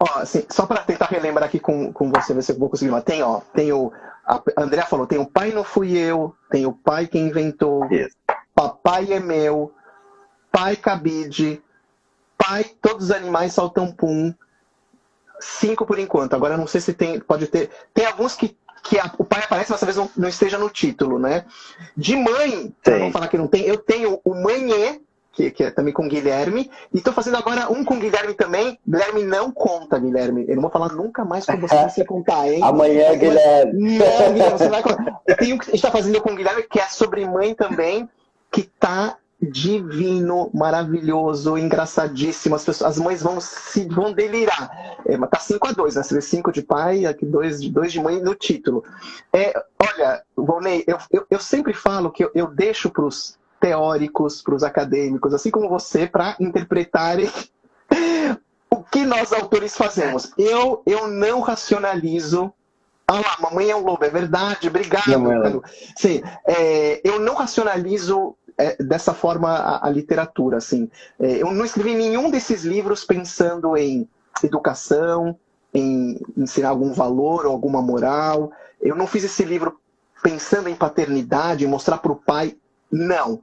Ó, assim, só para tentar relembrar aqui com, com você, ver se eu vou conseguir. Mas tem, ó, tem o. A André falou: tem o pai não fui eu, tem o pai que inventou, Isso. Papai é meu, pai cabide, pai todos os animais saltam pum. Cinco por enquanto. Agora não sei se tem. Pode ter. Tem alguns que que a, o pai aparece, mas talvez não, não, esteja no título, né? De mãe, vamos falar que não tem, eu tenho o Manhê, que, que é também com Guilherme. E estou fazendo agora um com Guilherme também. Guilherme não conta, Guilherme. Eu não vou falar nunca mais com você se contar, hein? Amanhã, Guilherme. Não, Guilherme, você vai contar. Eu tenho, a gente está fazendo com o Guilherme, que é sobre mãe também, que tá divino, maravilhoso, engraçadíssimo. As, pessoas, as mães vão se vão delirar. É, tá 5 a 2 né? Você vê 5 de pai, aqui 2 dois de mãe no título. É, olha, Volney, eu, eu, eu sempre falo que eu, eu deixo para os teóricos, para os acadêmicos, assim como você, para interpretarem o que nós autores fazemos. Eu, eu não racionalizo. Ah lá, mamãe é um lobo, é verdade, obrigado. Não, Sim, é, eu não racionalizo é, dessa forma a, a literatura. Assim. É, eu não escrevi nenhum desses livros pensando em educação, em ensinar algum valor ou alguma moral. Eu não fiz esse livro pensando em paternidade, em mostrar para o pai. Não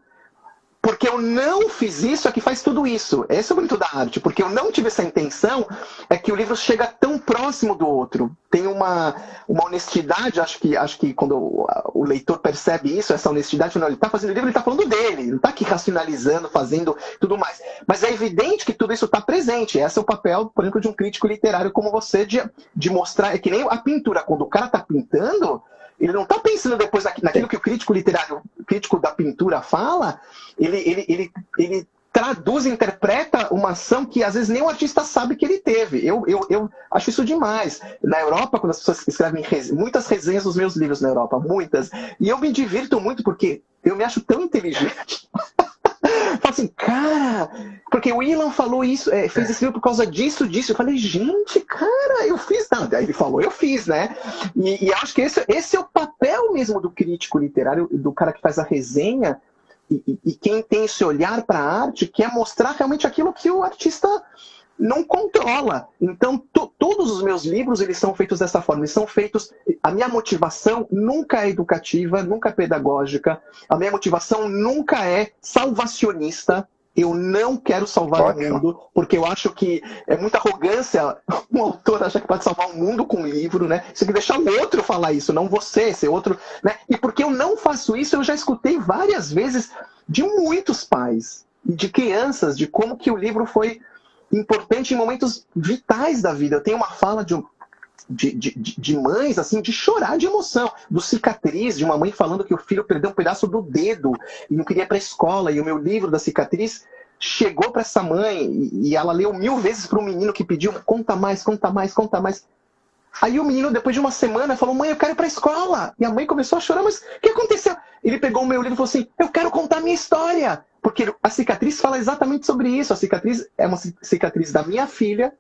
porque eu não fiz isso é que faz tudo isso. Esse é o bonito da arte, porque eu não tive essa intenção, é que o livro chega tão próximo do outro. Tem uma, uma honestidade, acho que, acho que quando o, o leitor percebe isso, essa honestidade, não, ele está fazendo o livro, ele está falando dele, ele não está aqui racionalizando, fazendo tudo mais. Mas é evidente que tudo isso está presente. Esse é o papel, por exemplo, de um crítico literário como você, de, de mostrar. É que nem a pintura, quando o cara está pintando ele não está pensando depois naquilo que o crítico literário, crítico da pintura fala, ele, ele, ele, ele traduz, interpreta uma ação que às vezes nem o artista sabe que ele teve. Eu, eu, eu acho isso demais. Na Europa, quando as pessoas escrevem muitas resenhas dos meus livros na Europa, muitas, e eu me divirto muito porque eu me acho tão inteligente. Fala assim, cara, porque o Ilan falou isso, é, fez esse livro por causa disso, disso. Eu falei, gente, cara, eu fiz. Não, daí ele falou, eu fiz, né? E, e acho que esse, esse é o papel mesmo do crítico literário, do cara que faz a resenha, e, e, e quem tem esse olhar para a arte, que é mostrar realmente aquilo que o artista não controla. Então, todos os meus livros eles são feitos dessa forma. Eles são feitos. A minha motivação nunca é educativa, nunca é pedagógica. A minha motivação nunca é salvacionista. Eu não quero salvar Ótimo. o mundo, porque eu acho que é muita arrogância um autor achar que pode salvar o mundo com um livro, né? Você tem que deixar o outro falar isso, não você, ser outro. Né? E porque eu não faço isso, eu já escutei várias vezes de muitos pais e de crianças, de como que o livro foi importante em momentos vitais da vida. Eu tenho uma fala de, de, de, de, mães, assim, de chorar de emoção, do cicatriz, de uma mãe falando que o filho perdeu um pedaço do dedo e não queria ir para a escola, e o meu livro da cicatriz chegou para essa mãe e ela leu mil vezes para o menino que pediu: conta mais, conta mais, conta mais. Aí o menino, depois de uma semana, falou: Mãe, eu quero ir para a escola. E a mãe começou a chorar: Mas o que aconteceu? Ele pegou o meu livro e falou assim: Eu quero contar minha história. Porque a cicatriz fala exatamente sobre isso. A cicatriz é uma cicatriz da minha filha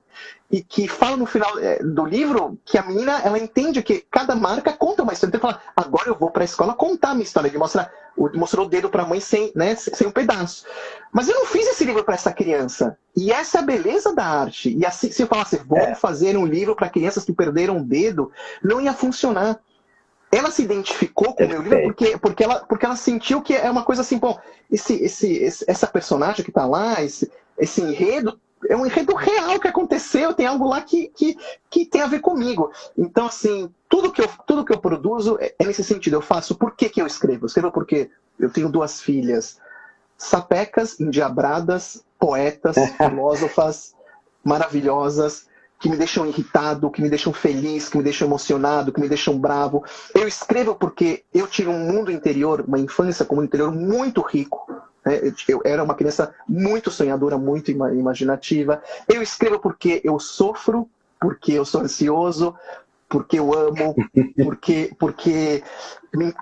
e que fala no final é, do livro que a menina ela entende que cada marca conta uma história. Então ele fala, agora eu vou para a escola contar minha história. Ele mostra, mostrou o dedo para a mãe sem, né, sem um pedaço. Mas eu não fiz esse livro para essa criança. E essa é a beleza da arte. E assim, se eu falasse, vou é. fazer um livro para crianças que perderam o dedo, não ia funcionar ela se identificou com o meu livro porque, porque, ela, porque ela sentiu que é uma coisa assim, bom, esse, esse, esse essa personagem que está lá, esse, esse enredo, é um enredo real que aconteceu, tem algo lá que, que, que tem a ver comigo. Então, assim, tudo que eu, tudo que eu produzo é, é nesse sentido. Eu faço por que, que eu escrevo? Eu escrevo porque eu tenho duas filhas sapecas, endiabradas, poetas, filósofas, maravilhosas, que me deixam irritado, que me deixam feliz, que me deixam emocionado, que me deixam bravo. Eu escrevo porque eu tive um mundo interior, uma infância como um interior muito rico. Né? Eu era uma criança muito sonhadora, muito imaginativa. Eu escrevo porque eu sofro, porque eu sou ansioso, porque eu amo, porque, porque,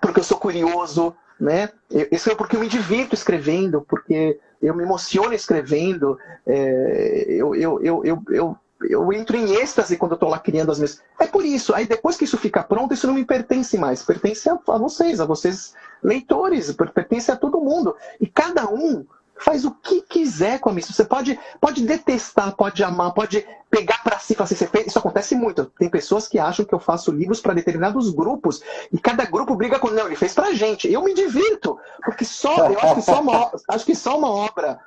porque eu sou curioso, né? Eu escrevo porque eu me divirto escrevendo, porque eu me emociono escrevendo, é, eu, eu, eu, eu, eu, entro em êxtase quando eu estou lá criando as minhas. É por isso. Aí depois que isso fica pronto, isso não me pertence mais. Pertence a, a vocês, a vocês leitores, pertence a todo mundo. E cada um faz o que quiser com a missa. Você pode, pode detestar, pode amar, pode pegar para si, falar assim, isso acontece muito. Tem pessoas que acham que eu faço livros para determinados grupos e cada grupo briga com não, ele fez para gente. Eu me divirto, porque só eu acho que só uma, acho que só uma obra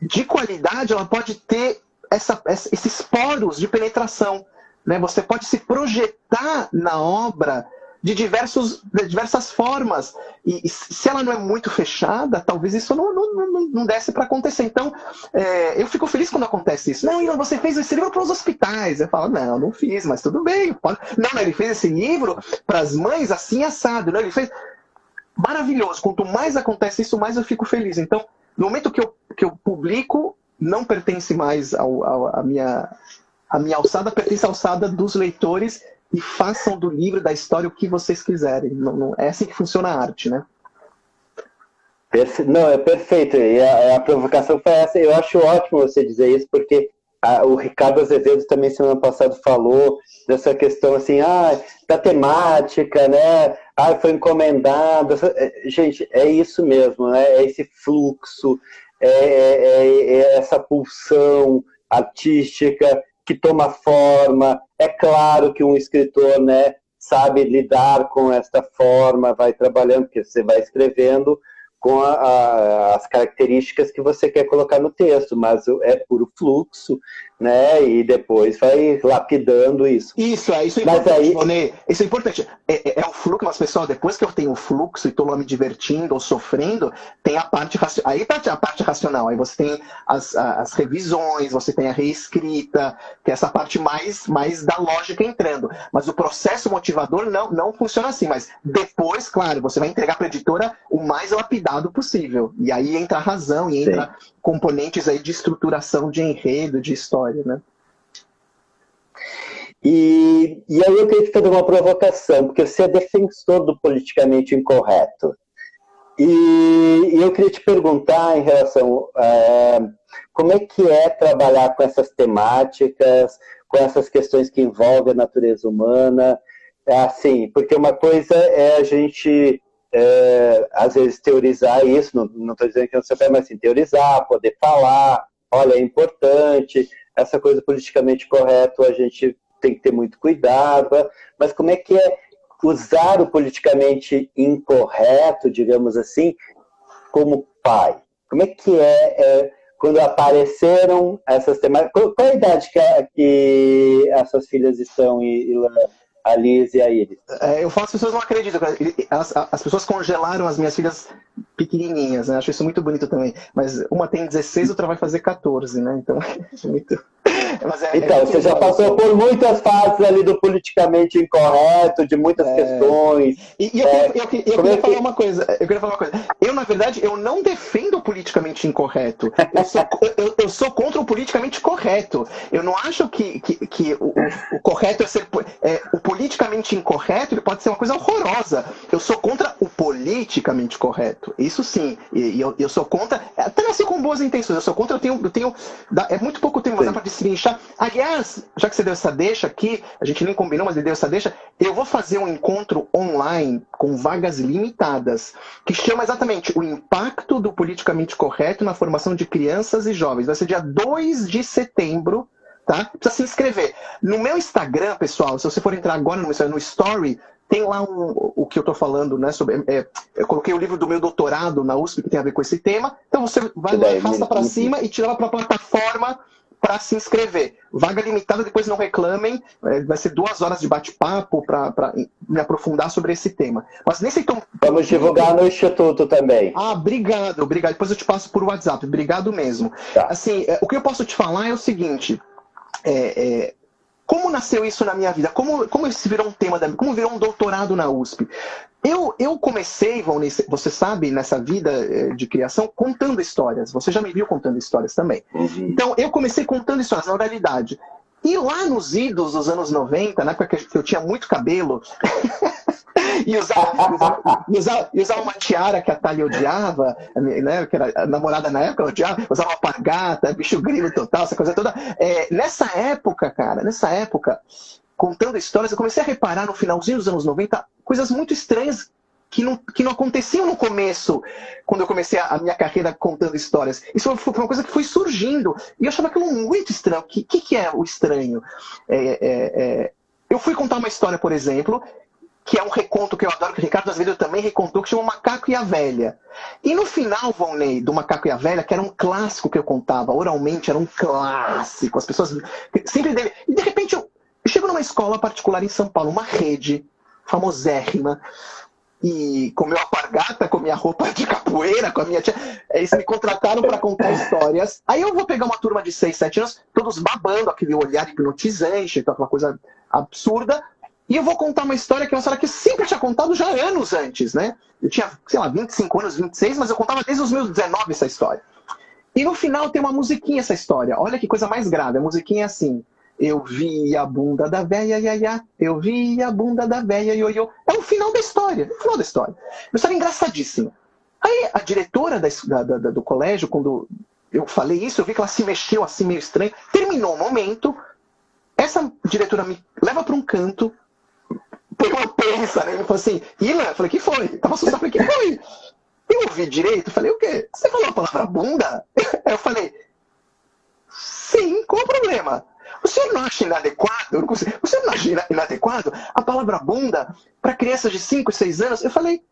de qualidade ela pode ter essa, esses poros de penetração. Né? Você pode se projetar na obra de, diversos, de diversas formas. E, e, se ela não é muito fechada, talvez isso não, não, não, não desse para acontecer. Então, é, eu fico feliz quando acontece isso. Não, Ian, você fez esse livro para os hospitais. Eu falo, não, não fiz, mas tudo bem. Pode... Não, não, ele fez esse livro para as mães assim assado. Não, ele fez. Maravilhoso. Quanto mais acontece isso, mais eu fico feliz. Então, no momento que eu, que eu publico, não pertence mais ao, ao, a minha a minha alçada pertence à alçada dos leitores e façam do livro, da história, o que vocês quiserem. Não, não, é assim que funciona a arte, né? Não, é perfeito. E a, a, provocação foi essa. Eu acho ótimo você dizer isso, porque o Ricardo Azevedo também semana passada falou dessa questão assim, ah, da temática, né? Ah, foi encomendado. É, gente, é isso mesmo, né? É esse fluxo, é, é, é, é essa pulsão artística que toma forma. É claro que um escritor, né, sabe lidar com esta forma, vai trabalhando, porque você vai escrevendo com a, a, as características que você quer colocar no texto, mas é puro fluxo, né? E depois vai lapidando isso. Isso, é isso é importante, aí... Isso é importante. É, é, é, o fluxo, mas pessoal, depois que eu tenho o fluxo e estou lá me divertindo ou sofrendo, tem a parte racional. Aí tá a parte racional. Aí você tem as, as revisões, você tem a reescrita, que é essa parte mais, mais da lógica entrando. Mas o processo motivador não, não funciona assim. Mas depois, claro, você vai entregar para a editora o mais lapidado possível. E aí entra a razão e entra Sim. Componentes aí de estruturação de enredo, de história né? E, e aí eu queria te fazer uma provocação, porque você é defensor do politicamente incorreto. E, e eu queria te perguntar em relação é, como é que é trabalhar com essas temáticas, com essas questões que envolvem a natureza humana, é assim, porque uma coisa é a gente é, às vezes teorizar isso, não estou dizendo que não se mas assim, teorizar, poder falar, olha, é importante, essa coisa politicamente correta a gente tem que ter muito cuidado, mas como é que é usar o politicamente incorreto, digamos assim, como pai? Como é que é, é quando apareceram essas temáticas? Qual, qual a idade que, a, que as suas filhas estão, Ilana? A Liz e a Iris. É, eu faço, as pessoas não acreditam. As, as, pessoas congelaram as minhas filhas pequenininhas, né? Acho isso muito bonito também. Mas uma tem 16, outra vai fazer 14, né? Então, é muito... É, então, é você já passou por muitas fases ali do politicamente incorreto, de muitas é... questões. E, e eu, é, eu, eu, eu queria falar uma coisa. Eu queria falar uma coisa. Eu, na verdade, eu não defendo o politicamente incorreto. Eu sou, eu, sou contra o politicamente correto. Eu não acho que, que, que o, o, correto é ser. É, o politicamente incorreto ele pode ser uma coisa horrorosa. Eu sou contra o politicamente correto. Isso sim. E, eu, eu sou contra. Até assim com boas intenções. Eu sou contra, eu tenho. Eu tenho é muito pouco tempo, mas dá Aliás, já que você deu essa deixa aqui, a gente nem combinou, mas ele deu essa deixa, eu vou fazer um encontro online com vagas limitadas, que chama exatamente o impacto do politicamente correto na formação de crianças e jovens. Vai ser dia 2 de setembro tá? Precisa se inscrever. No meu Instagram, pessoal, se você for entrar agora no, no Story, tem lá um, o que eu estou falando, né? Sobre, é, eu coloquei o livro do meu doutorado na USP que tem a ver com esse tema. Então você vai lá, arrasta para cima e tira lá para a plataforma para se inscrever. Vaga limitada, depois não reclamem. É, vai ser duas horas de bate-papo para me aprofundar sobre esse tema. Mas nesse tom. Vamos divulgar no Instituto também. Ah, obrigado, obrigado. Depois eu te passo por WhatsApp. Obrigado mesmo. Tá. Assim, é, o que eu posso te falar é o seguinte. é, é, como nasceu isso na minha vida? Como, como isso virou um tema, da, como virou um doutorado na USP? Eu, eu comecei, você sabe, nessa vida eh, de criação, contando histórias. Você já me viu contando histórias também. Uhum. Então, eu comecei contando histórias na oralidade. E lá nos idos dos anos 90, na época que eu tinha muito cabelo, e usava, usava, usava, usava, uma tiara que a Thalia odiava, né, que era a namorada na época, odiava, usava uma pargata, bicho grilo total, essa coisa toda. É, nessa época, cara, nessa época, contando histórias, eu comecei a reparar no finalzinho dos anos 90 coisas muito estranhas que não, que não aconteciam no começo, quando eu comecei a, a minha carreira contando histórias. Isso foi uma coisa que foi surgindo. E eu achava aquilo muito estranho. O que, que, que, é o estranho? É, é, é... Eu fui contar uma história, por exemplo, que é um reconto que eu adoro, que o Ricardo Azevedo também recontou, que chama Macaco e a Velha. E no final, Volney, do Macaco e a Velha, que era um clássico que eu contava, oralmente era um clássico, as pessoas sempre dele. E de repente eu, eu chego numa escola particular em São Paulo, uma rede famosérrima, e com meu apargata, com minha roupa de capoeira, com a minha tia. Eles me contrataram para contar histórias. Aí eu vou pegar uma turma de 6, 7 anos, todos babando, aquele olhar hipnotizante, aquela coisa absurda. E eu vou contar uma história que é uma história que eu sempre tinha contado já anos antes, né? Eu tinha, sei lá, 25 anos, 26, mas eu contava desde os meus 19 essa história. E no final tem uma musiquinha essa história. Olha que coisa mais grave. A musiquinha é assim. Eu vi a bunda da véia, ia, ia. Eu vi a bunda da véia, ioiô. É o final da história. É o final da história. Uma história engraçadíssima. Aí a diretora da, da, da, do colégio, quando eu falei isso, eu vi que ela se mexeu assim meio estranho. Terminou o momento. Essa diretora me leva para um canto, põe uma pensa, né? Ele falou assim, Ilan, eu falei, que foi? Tava assustado, falei, que foi? Eu ouvi direito, falei, o quê? Você falou a palavra bunda? Eu falei, sim, qual o problema? Senhor não acha inadequado? Senhor não acha inadequado a palavra bunda para crianças de 5, 6 anos? Eu falei,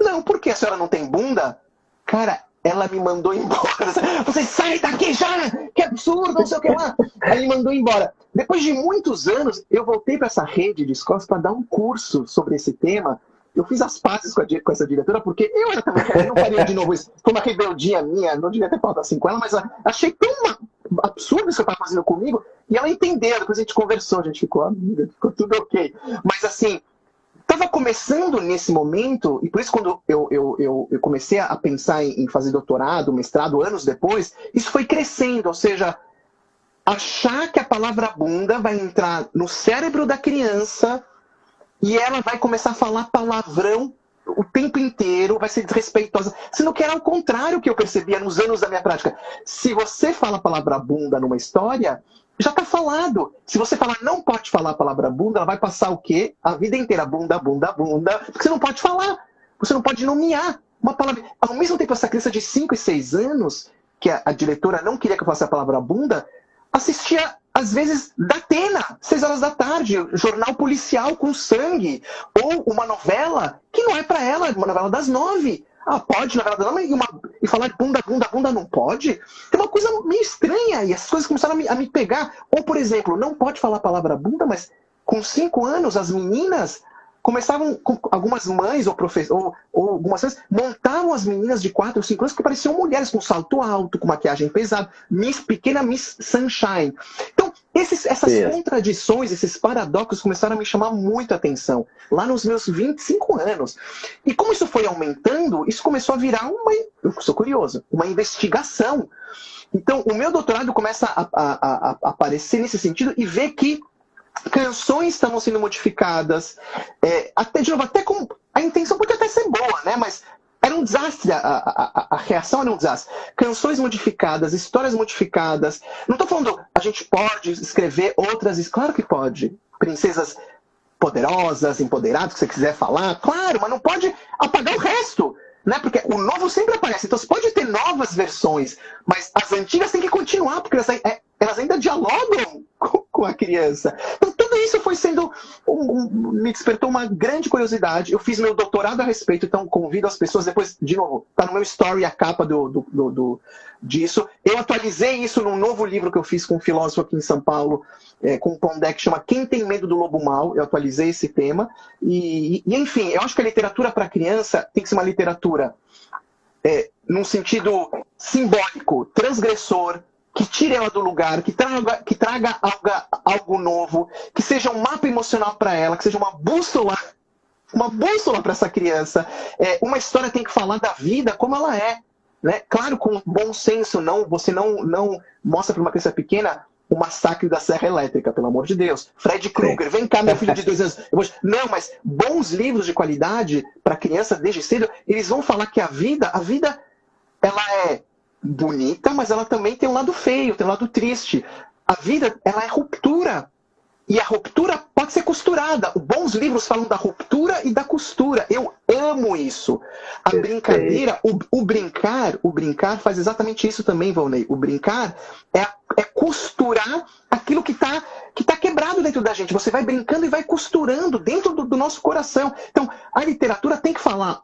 não, por que a senhora não tem bunda? Cara, ela me mandou embora. Você sai daqui já! Que absurdo, não sei o que lá. Ela me mandou embora. Depois de muitos anos, eu voltei para essa rede de escolas para dar um curso sobre esse tema. Eu fiz as pazes com, a, com essa diretora, porque eu eu não faria de novo isso. Foi uma rebeldia minha, não devia ter falado assim com ela, mas achei tão absurdo que ela estava fazendo comigo, e ela entendeu, depois a gente conversou, a gente ficou amiga, ficou tudo ok. Mas assim, estava começando nesse momento, e por isso quando eu, eu, eu, eu comecei a pensar em, fazer doutorado, mestrado, anos depois, isso foi crescendo, ou seja, achar que a palavra bunda vai entrar no cérebro da criança e ela vai começar a falar palavrão o tempo inteiro, vai ser desrespeitosa. Sendo que era o contrário que eu percebia nos anos da minha prática. Se você fala a palavra bunda numa história, já está falado. Se você falar não pode falar a palavra bunda, ela vai passar o quê? A vida inteira, bunda, bunda, bunda, porque você não pode falar. Você não pode nomear uma palavra. Ao mesmo tempo, essa criança de 5 e 6 anos, que a, a diretora não queria que eu falasse a palavra bunda, assistia às vezes, da Atena, seis horas da tarde, jornal policial com sangue, ou uma novela que não é para ela, uma novela das nove. Ah, pode novela das nove e, uma, e falar de bunda, bunda, bunda não pode? É uma coisa meio estranha e as coisas começaram a me, a me pegar. Ou, por exemplo, não pode falar a palavra bunda, mas com cinco anos as meninas começavam, algumas mães ou, ou, ou algumas vezes, montavam as meninas de 4 ou 5 anos que pareciam mulheres, com salto alto, com maquiagem pesada, Miss, pequena Miss Sunshine. Então, esses, essas é. contradições, esses paradoxos começaram a me chamar muita atenção, lá nos meus 25 anos. E como isso foi aumentando, isso começou a virar uma, eu sou curioso, uma investigação. Então, o meu doutorado começa a, a, a, a aparecer nesse sentido e ver que canções estavam sendo modificadas, é, até de novo, até com a intenção pode até ser boa, né? Mas era um desastre, a, a, a, reação era um desastre. Canções modificadas, histórias modificadas. Não estou falando, a gente pode escrever outras, claro que pode. Princesas poderosas, empoderadas, que você quiser falar, claro, mas não pode apagar o resto. Né? Porque o novo sempre aparece. Então você pode ter novas versões, mas as antigas têm que continuar, porque elas, é, elas ainda dialogam com, a criança. Então tudo isso foi sendo. Um, um, me despertou uma grande curiosidade. Eu fiz meu doutorado a respeito, então convido as pessoas, depois, de novo, tá no meu story a capa do, do, do, do disso. Eu atualizei isso num novo livro que eu fiz com um filósofo aqui em São Paulo, é, com um Pondé, que chama Quem Tem Medo do Lobo Mal. Eu atualizei esse tema. E, e enfim, eu acho que a literatura para criança tem que ser uma literatura é, num sentido simbólico, transgressor, que tire ela do lugar, que traga, que traga algo, algo novo, que seja um mapa emocional para ela, que seja uma bússola, uma bússola para essa criança. É, uma história tem que falar da vida como ela é. Né? Claro, com bom senso, não, você não, não mostra para uma criança pequena o massacre da Serra Elétrica, pelo amor de Deus. Fred Krueger, vem cá, minha filha de dois anos. Vou... Não, mas bons livros de qualidade para criança desde cedo, eles vão falar que a vida, a vida, ela é bonita, mas ela também tem um lado feio, tem um lado triste. A vida, ela é ruptura. E a ruptura pode ser costurada. Bons livros falam da ruptura e da costura. Eu amo isso. A brincadeira, o, o, brincar, o brincar faz exatamente isso também, Valnei. O brincar é, é costurar aquilo que está que tá quebrado dentro da gente. Você vai brincando e vai costurando dentro do, do nosso coração. Então, a literatura tem que falar,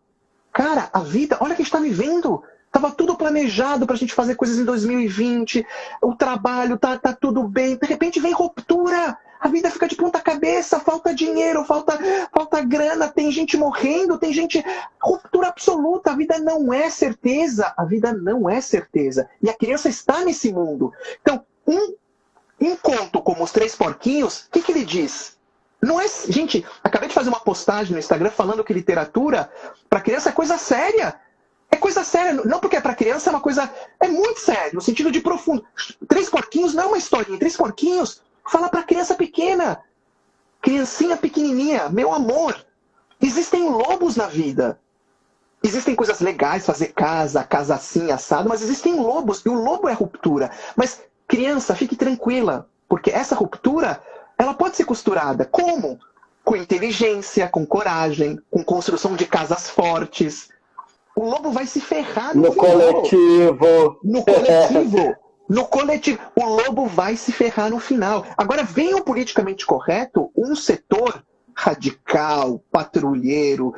cara, a vida, olha quem está vivendo. Tava tudo planejado para a gente fazer coisas em 2020. O trabalho tá, tá tudo bem. De repente vem ruptura. A vida fica de ponta cabeça, falta dinheiro, falta, falta grana, tem gente morrendo, tem gente. Ruptura absoluta. A vida não é certeza. A vida não é certeza. E a criança está nesse mundo. Então, um, um conto como Os Três Porquinhos, o que, que ele diz? Não é. Gente, acabei de fazer uma postagem no Instagram falando que literatura para criança é coisa séria. É coisa séria. Não porque é para criança, é uma coisa. É muito sério, no sentido de profundo. Três Porquinhos não é uma historinha. Três Porquinhos Fala para criança pequena. Criancinha pequenininha, meu amor. Existem lobos na vida. Existem coisas legais, fazer casa, casa assim, assado, mas existem lobos, e o lobo é ruptura. Mas, criança, fique tranquila, porque essa ruptura, ela pode ser costurada. Como? Com inteligência, com coragem, com construção de casas fortes. O lobo vai se ferrar no, no coletivo. No coletivo. No coletivo, o lobo vai se ferrar no final. Agora, vem o politicamente correto, um setor radical, patrulheiro,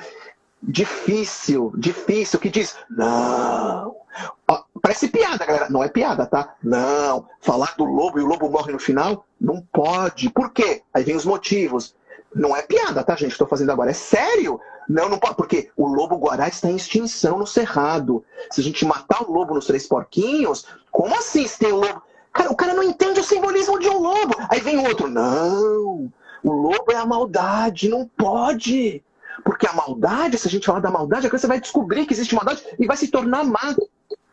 difícil, difícil, que diz: não. Ó, parece piada, galera. Não é piada, tá? Não. Falar do lobo e o lobo morre no final? Não pode. Por quê? Aí vem os motivos. Não é piada, tá, gente? Estou fazendo agora. É sério. Não, não pode. Porque o lobo guará está em extinção no cerrado. Se a gente matar o lobo nos três porquinhos, como assim se tem o lobo? Cara, o cara não entende o simbolismo de um lobo. Aí vem outro. Não. O lobo é a maldade. Não pode. Porque a maldade, se a gente falar da maldade, a criança vai descobrir que existe maldade e vai se tornar má.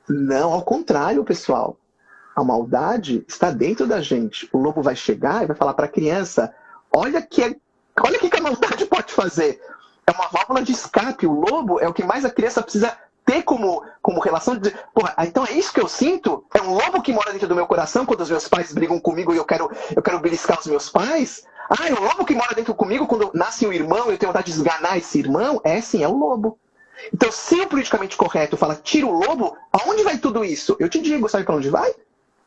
Não, ao contrário, pessoal. A maldade está dentro da gente. O lobo vai chegar e vai falar para a criança: olha que é Olha o que a maldade pode fazer. É uma válvula de escape. O lobo é o que mais a criança precisa ter como, como relação de dizer, porra, então é isso que eu sinto? É um lobo que mora dentro do meu coração quando os meus pais brigam comigo e eu quero, eu quero beliscar os meus pais? Ah, é um lobo que mora dentro comigo quando nasce um irmão e eu tenho vontade de esganar esse irmão? É sim, é o lobo. Então, se o politicamente correto fala tira o lobo, aonde vai tudo isso? Eu te digo, sabe para onde vai?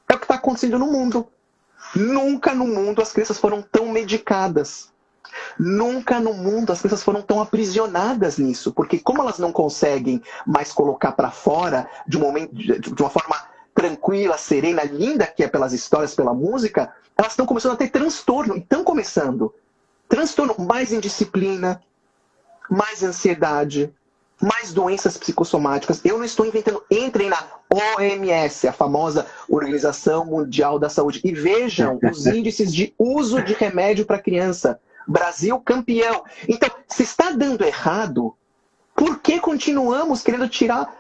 É o que está acontecendo no mundo. Nunca no mundo as crianças foram tão medicadas. Nunca no mundo as pessoas foram tão aprisionadas nisso, porque como elas não conseguem mais colocar para fora de, um momento, de uma forma tranquila, serena, linda que é pelas histórias, pela música, elas estão começando a ter transtorno, e estão começando. Transtorno, mais indisciplina, mais ansiedade, mais doenças psicossomáticas. Eu não estou inventando. Entrem na OMS, a famosa Organização Mundial da Saúde, e vejam os índices de uso de remédio para criança. Brasil campeão. Então, se está dando errado, por que continuamos querendo tirar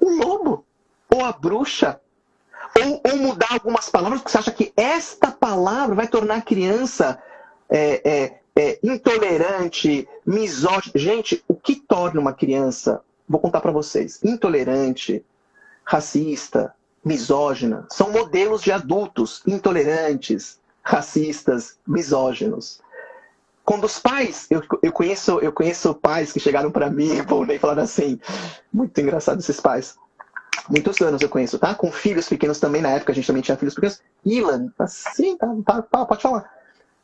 o lobo? Ou a bruxa? Ou, ou mudar algumas palavras, porque você acha que esta palavra vai tornar a criança é, é, é, intolerante, misógina. Gente, o que torna uma criança, vou contar para vocês, intolerante, racista, misógina, são modelos de adultos intolerantes, racistas, misóginos. Quando os pais, eu, eu conheço eu conheço pais que chegaram para mim e falaram assim, muito engraçado esses pais. Muitos anos eu conheço, tá? Com filhos pequenos também, na época a gente também tinha filhos pequenos. Ilan, assim, tá, tá, tá, pode falar.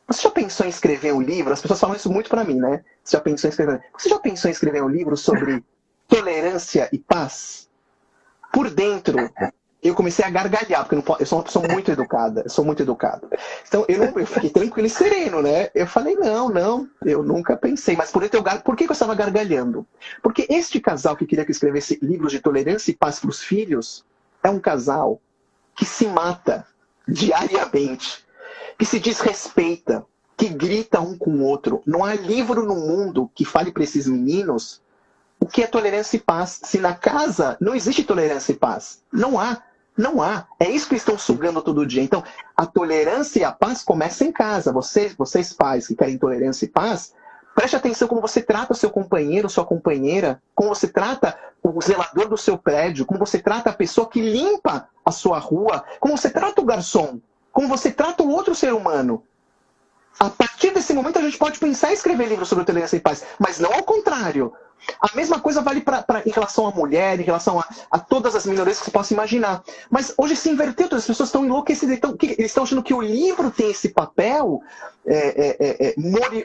Você já pensou em escrever um livro? As pessoas falam isso muito para mim, né? Você já pensou em escrever? Você já pensou em escrever um livro sobre tolerância e paz? Por dentro, eu comecei a gargalhar, porque eu, sou uma pessoa muito educada, eu sou muito educado. Então eu, não, eu fiquei tranquilo e sereno, né? Eu falei, não, não, eu nunca pensei. Mas por, por que eu estava gargalhando? Porque este casal que queria que eu escrevesse livros de tolerância e paz para os filhos é um casal que se mata diariamente, que se desrespeita, que grita um com o outro. Não há livro no mundo que fale para esses meninos o que é tolerância e paz. Se na casa não existe tolerância e paz, não há. Não há. É isso que estão sugando todo dia. Então, a tolerância e a paz começam em casa. Vocês, vocês pais que querem tolerância e paz, preste atenção como você trata o seu companheiro, sua companheira, como você trata o zelador do seu prédio, como você trata a pessoa que limpa a sua rua, como você trata o garçom, como você trata o outro ser humano. A partir desse momento a gente pode pensar em escrever livros sobre tolerância e paz, mas não ao contrário. A mesma coisa vale pra, pra, em relação à mulher, em relação a, a todas as minorias que você possa imaginar. Mas hoje se inverteu, as pessoas estão enlouquecidas. Então, que, eles estão achando que o livro tem esse papel é, é, é, é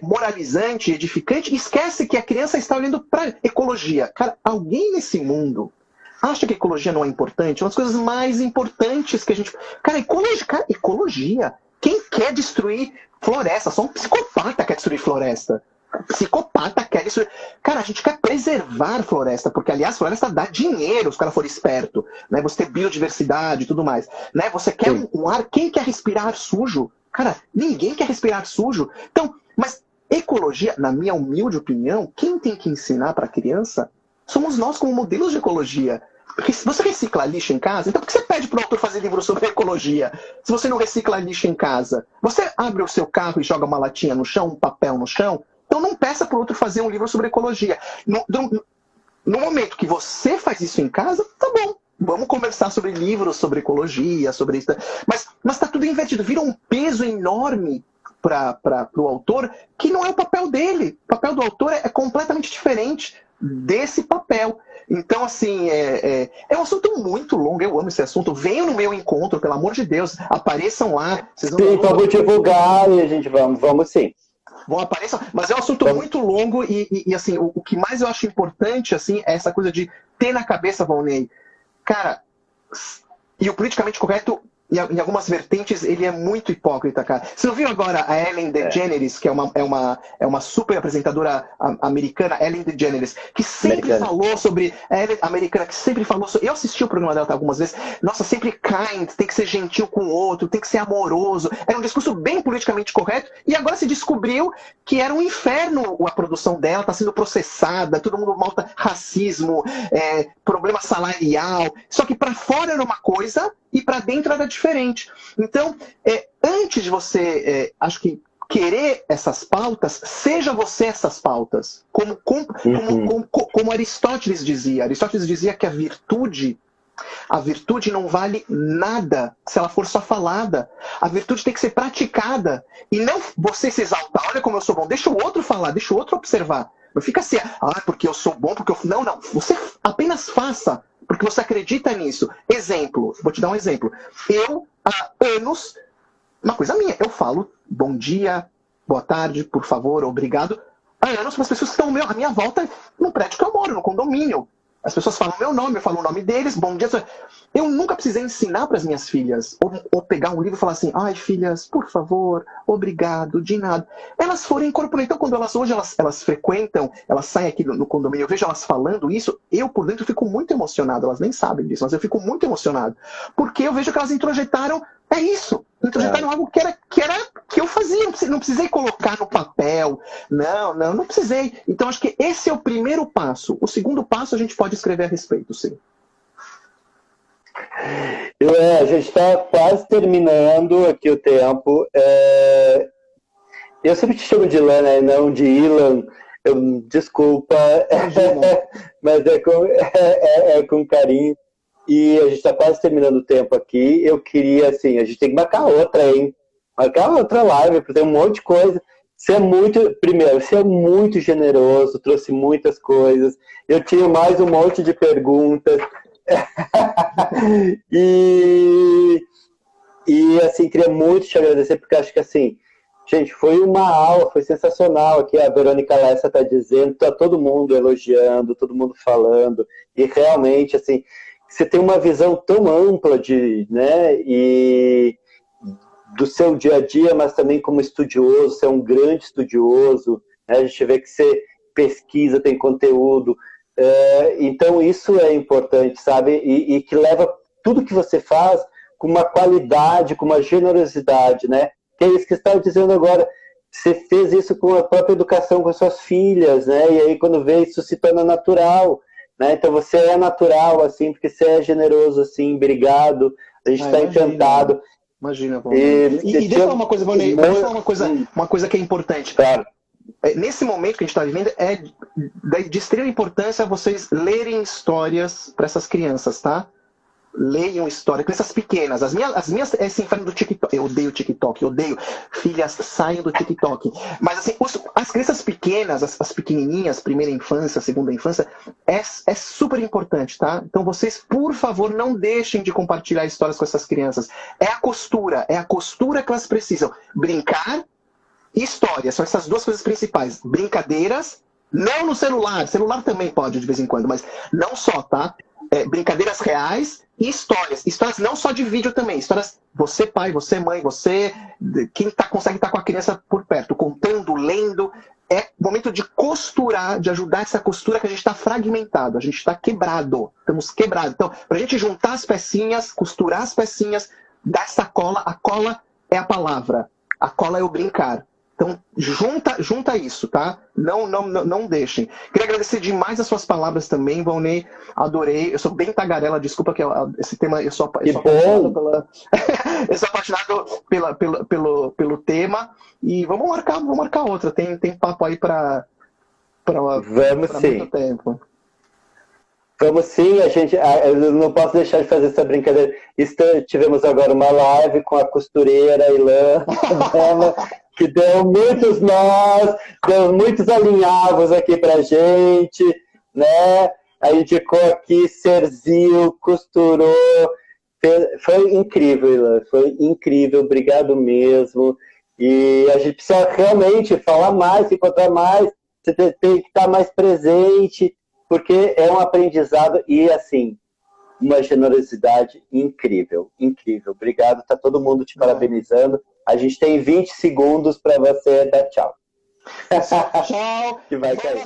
moralizante, edificante, e esquece que a criança está olhando para ecologia. Cara, alguém nesse mundo acha que ecologia não é importante? Uma das coisas mais importantes que a gente. Cara, ecologia. Cara, ecologia. Quem quer destruir floresta? Só um psicopata quer destruir floresta. psicopata quer destruir. Cara, a gente quer preservar floresta, porque, aliás, floresta dá dinheiro se o cara for esperto. Né? Você ter biodiversidade e tudo mais. Né? Você quer um, um ar. Quem quer respirar ar sujo? Cara, ninguém quer respirar sujo. Então, mas ecologia, na minha humilde opinião, quem tem que ensinar para a criança somos nós como modelos de ecologia. Você recicla lixo em casa? Então por que você pede para o autor fazer livro sobre ecologia? Se você não recicla lixo em casa? Você abre o seu carro e joga uma latinha no chão, um papel no chão? Então não peça para o outro fazer um livro sobre ecologia. No, no, no momento que você faz isso em casa, tá bom. Vamos conversar sobre livros, sobre ecologia, sobre isso. Mas está tudo invertido. Vira um peso enorme para o autor que não é o papel dele. O papel do autor é, é completamente diferente desse papel. Então, assim, é, é, é, um assunto muito longo, eu amo esse assunto. Venham no meu encontro, pelo amor de Deus, apareçam lá. Vocês vão sim, vamos divulgar e a gente vamos, vamos sim. Vão aparecer, mas é um assunto vamos. muito longo e, e, e assim, o, o, que mais eu acho importante, assim, é essa coisa de ter na cabeça, Valnei, cara, e o politicamente correto em algumas vertentes, ele é muito hipócrita, cara. Você não viu agora a Ellen DeGeneres, é. que é uma, é, uma, é uma super apresentadora americana, Ellen DeGeneres, que sempre americana. falou sobre. Ellen, americana, que sempre falou sobre. Eu assisti o programa dela algumas vezes. Nossa, sempre kind, tem que ser gentil com o outro, tem que ser amoroso. Era um discurso bem politicamente correto. E agora se descobriu que era um inferno a produção dela, está sendo processada, todo mundo malta racismo, é, problema salarial. Só que para fora era uma coisa e para dentro era diferente. Então, é, antes de você, é, acho que querer essas pautas, seja você essas pautas. Como, como, uhum. como, como, Aristóteles dizia. Aristóteles dizia que a virtude, a virtude não vale nada se ela for só falada. A virtude tem que ser praticada. E não você se exaltar, olha como eu sou bom, deixa o outro falar, deixa o outro observar. Não fica assim, ah, porque eu sou bom, porque eu. Não, não. Você apenas faça porque você acredita nisso. Exemplo, vou te dar um exemplo. Eu, há anos, uma coisa minha, eu falo bom dia, boa tarde, por favor, obrigado, há anos para as pessoas que estão à minha volta no prédio que eu moro, no condomínio. As pessoas falam meu nome, eu falo o nome deles, bom dia. Eu nunca precisei ensinar para as minhas filhas, ou, ou, pegar um livro e falar assim, ai filhas, por favor, obrigado, de nada. Elas foram incorporando. Então, quando elas hoje elas, elas frequentam, elas saem aqui no, no condomínio, eu vejo elas falando isso, eu por dentro fico muito emocionado. Elas nem sabem disso, mas eu fico muito emocionado. Porque eu vejo que elas introjetaram é isso. Introjetaram é. algo que era, que era que eu fazia. Não precisei colocar no papel. Não, não, não precisei. Então acho que esse é o primeiro passo. O segundo passo a gente pode escrever a respeito, sim. Eu, é, a gente está quase terminando aqui o tempo. É... Eu sempre te chamo de Ilan, né? não de Ilan. Eu, desculpa, mas é com, é, é, é com carinho. E a gente está quase terminando o tempo aqui. Eu queria, assim, a gente tem que marcar outra, hein? Marcar outra live, porque tem um monte de coisa. Você é muito, primeiro, você é muito generoso, trouxe muitas coisas. Eu tinha mais um monte de perguntas. e, e, assim, queria muito te agradecer, porque acho que, assim, gente, foi uma aula, foi sensacional aqui. A Verônica Lessa está dizendo, está todo mundo elogiando, todo mundo falando. E realmente, assim, você tem uma visão tão ampla de, né, e do seu dia a dia, mas também como estudioso, você é um grande estudioso, né, a gente vê que você pesquisa, tem conteúdo, é, então isso é importante, sabe, e, e, que leva tudo que você faz com uma qualidade, com uma generosidade, né? Que é isso que estava dizendo agora. Você fez isso com a própria educação com as suas filhas, né? E aí quando vê isso se torna natural, né? Então você é natural, assim, porque você é generoso, assim, obrigado. A gente está ah, encantado. Imagina, E, e, e deixa eu falar uma coisa, Valnei, deixa eu falar uma coisa, uma coisa que é importante. Claro. É, nesse momento que a gente está vivendo, é de extrema importância vocês lerem histórias para essas crianças, tá? Leiam história, crianças pequenas. As minhas, as minhas é inferno do TikTok. Eu odeio TikTok, eu odeio. Filhas, saiam do TikTok. Mas assim, os, as crianças pequenas, as, as, pequenininhas, primeira infância, segunda infância, é, é super importante, tá? Então vocês, por favor, não deixem de compartilhar histórias com essas crianças. É a costura, é a costura que elas precisam. Brincar e história, são essas duas coisas principais. Brincadeiras, não no celular, celular também pode de vez em quando, mas não só, tá? É, brincadeiras reais e histórias. Histórias não só de vídeo também. Histórias, você pai, você mãe, você, quem tá, consegue estar tá com a criança por perto, contando, lendo. É momento de costurar, de ajudar essa costura que a gente está fragmentado, a gente está quebrado, estamos quebrados. Então, para a gente juntar as pecinhas, costurar as pecinhas, dar essa cola, a cola é a palavra, a cola é o brincar. Então, junta, junta isso, tá? Não, não, não, não deixem. Queria agradecer demais as suas palavras também, Valnei. Adorei. Eu sou bem tagarela, desculpa que eu, esse tema eu sou, eu sou apaixonado pela. eu sou apaixonado pela, pela, pelo, pelo tema. E vamos marcar, vamos marcar outra. Tem, tem papo aí para Vamos pra sim. muito tempo. Vamos sim, a gente. Eu não posso deixar de fazer essa brincadeira. Tivemos agora uma live com a costureira Ilan, que deu muitos nós, deu muitos alinhavos aqui pra gente, né? A gente ficou aqui, Serzil, costurou. Foi incrível, Ilan, foi incrível, obrigado mesmo. E a gente precisa realmente falar mais, encontrar mais, você tem que estar mais presente, porque é um aprendizado e, assim, uma generosidade incrível, incrível. Obrigado, tá todo mundo te parabenizando. A gente tem 20 segundos para você dar tchau. Tchau. que vai cair.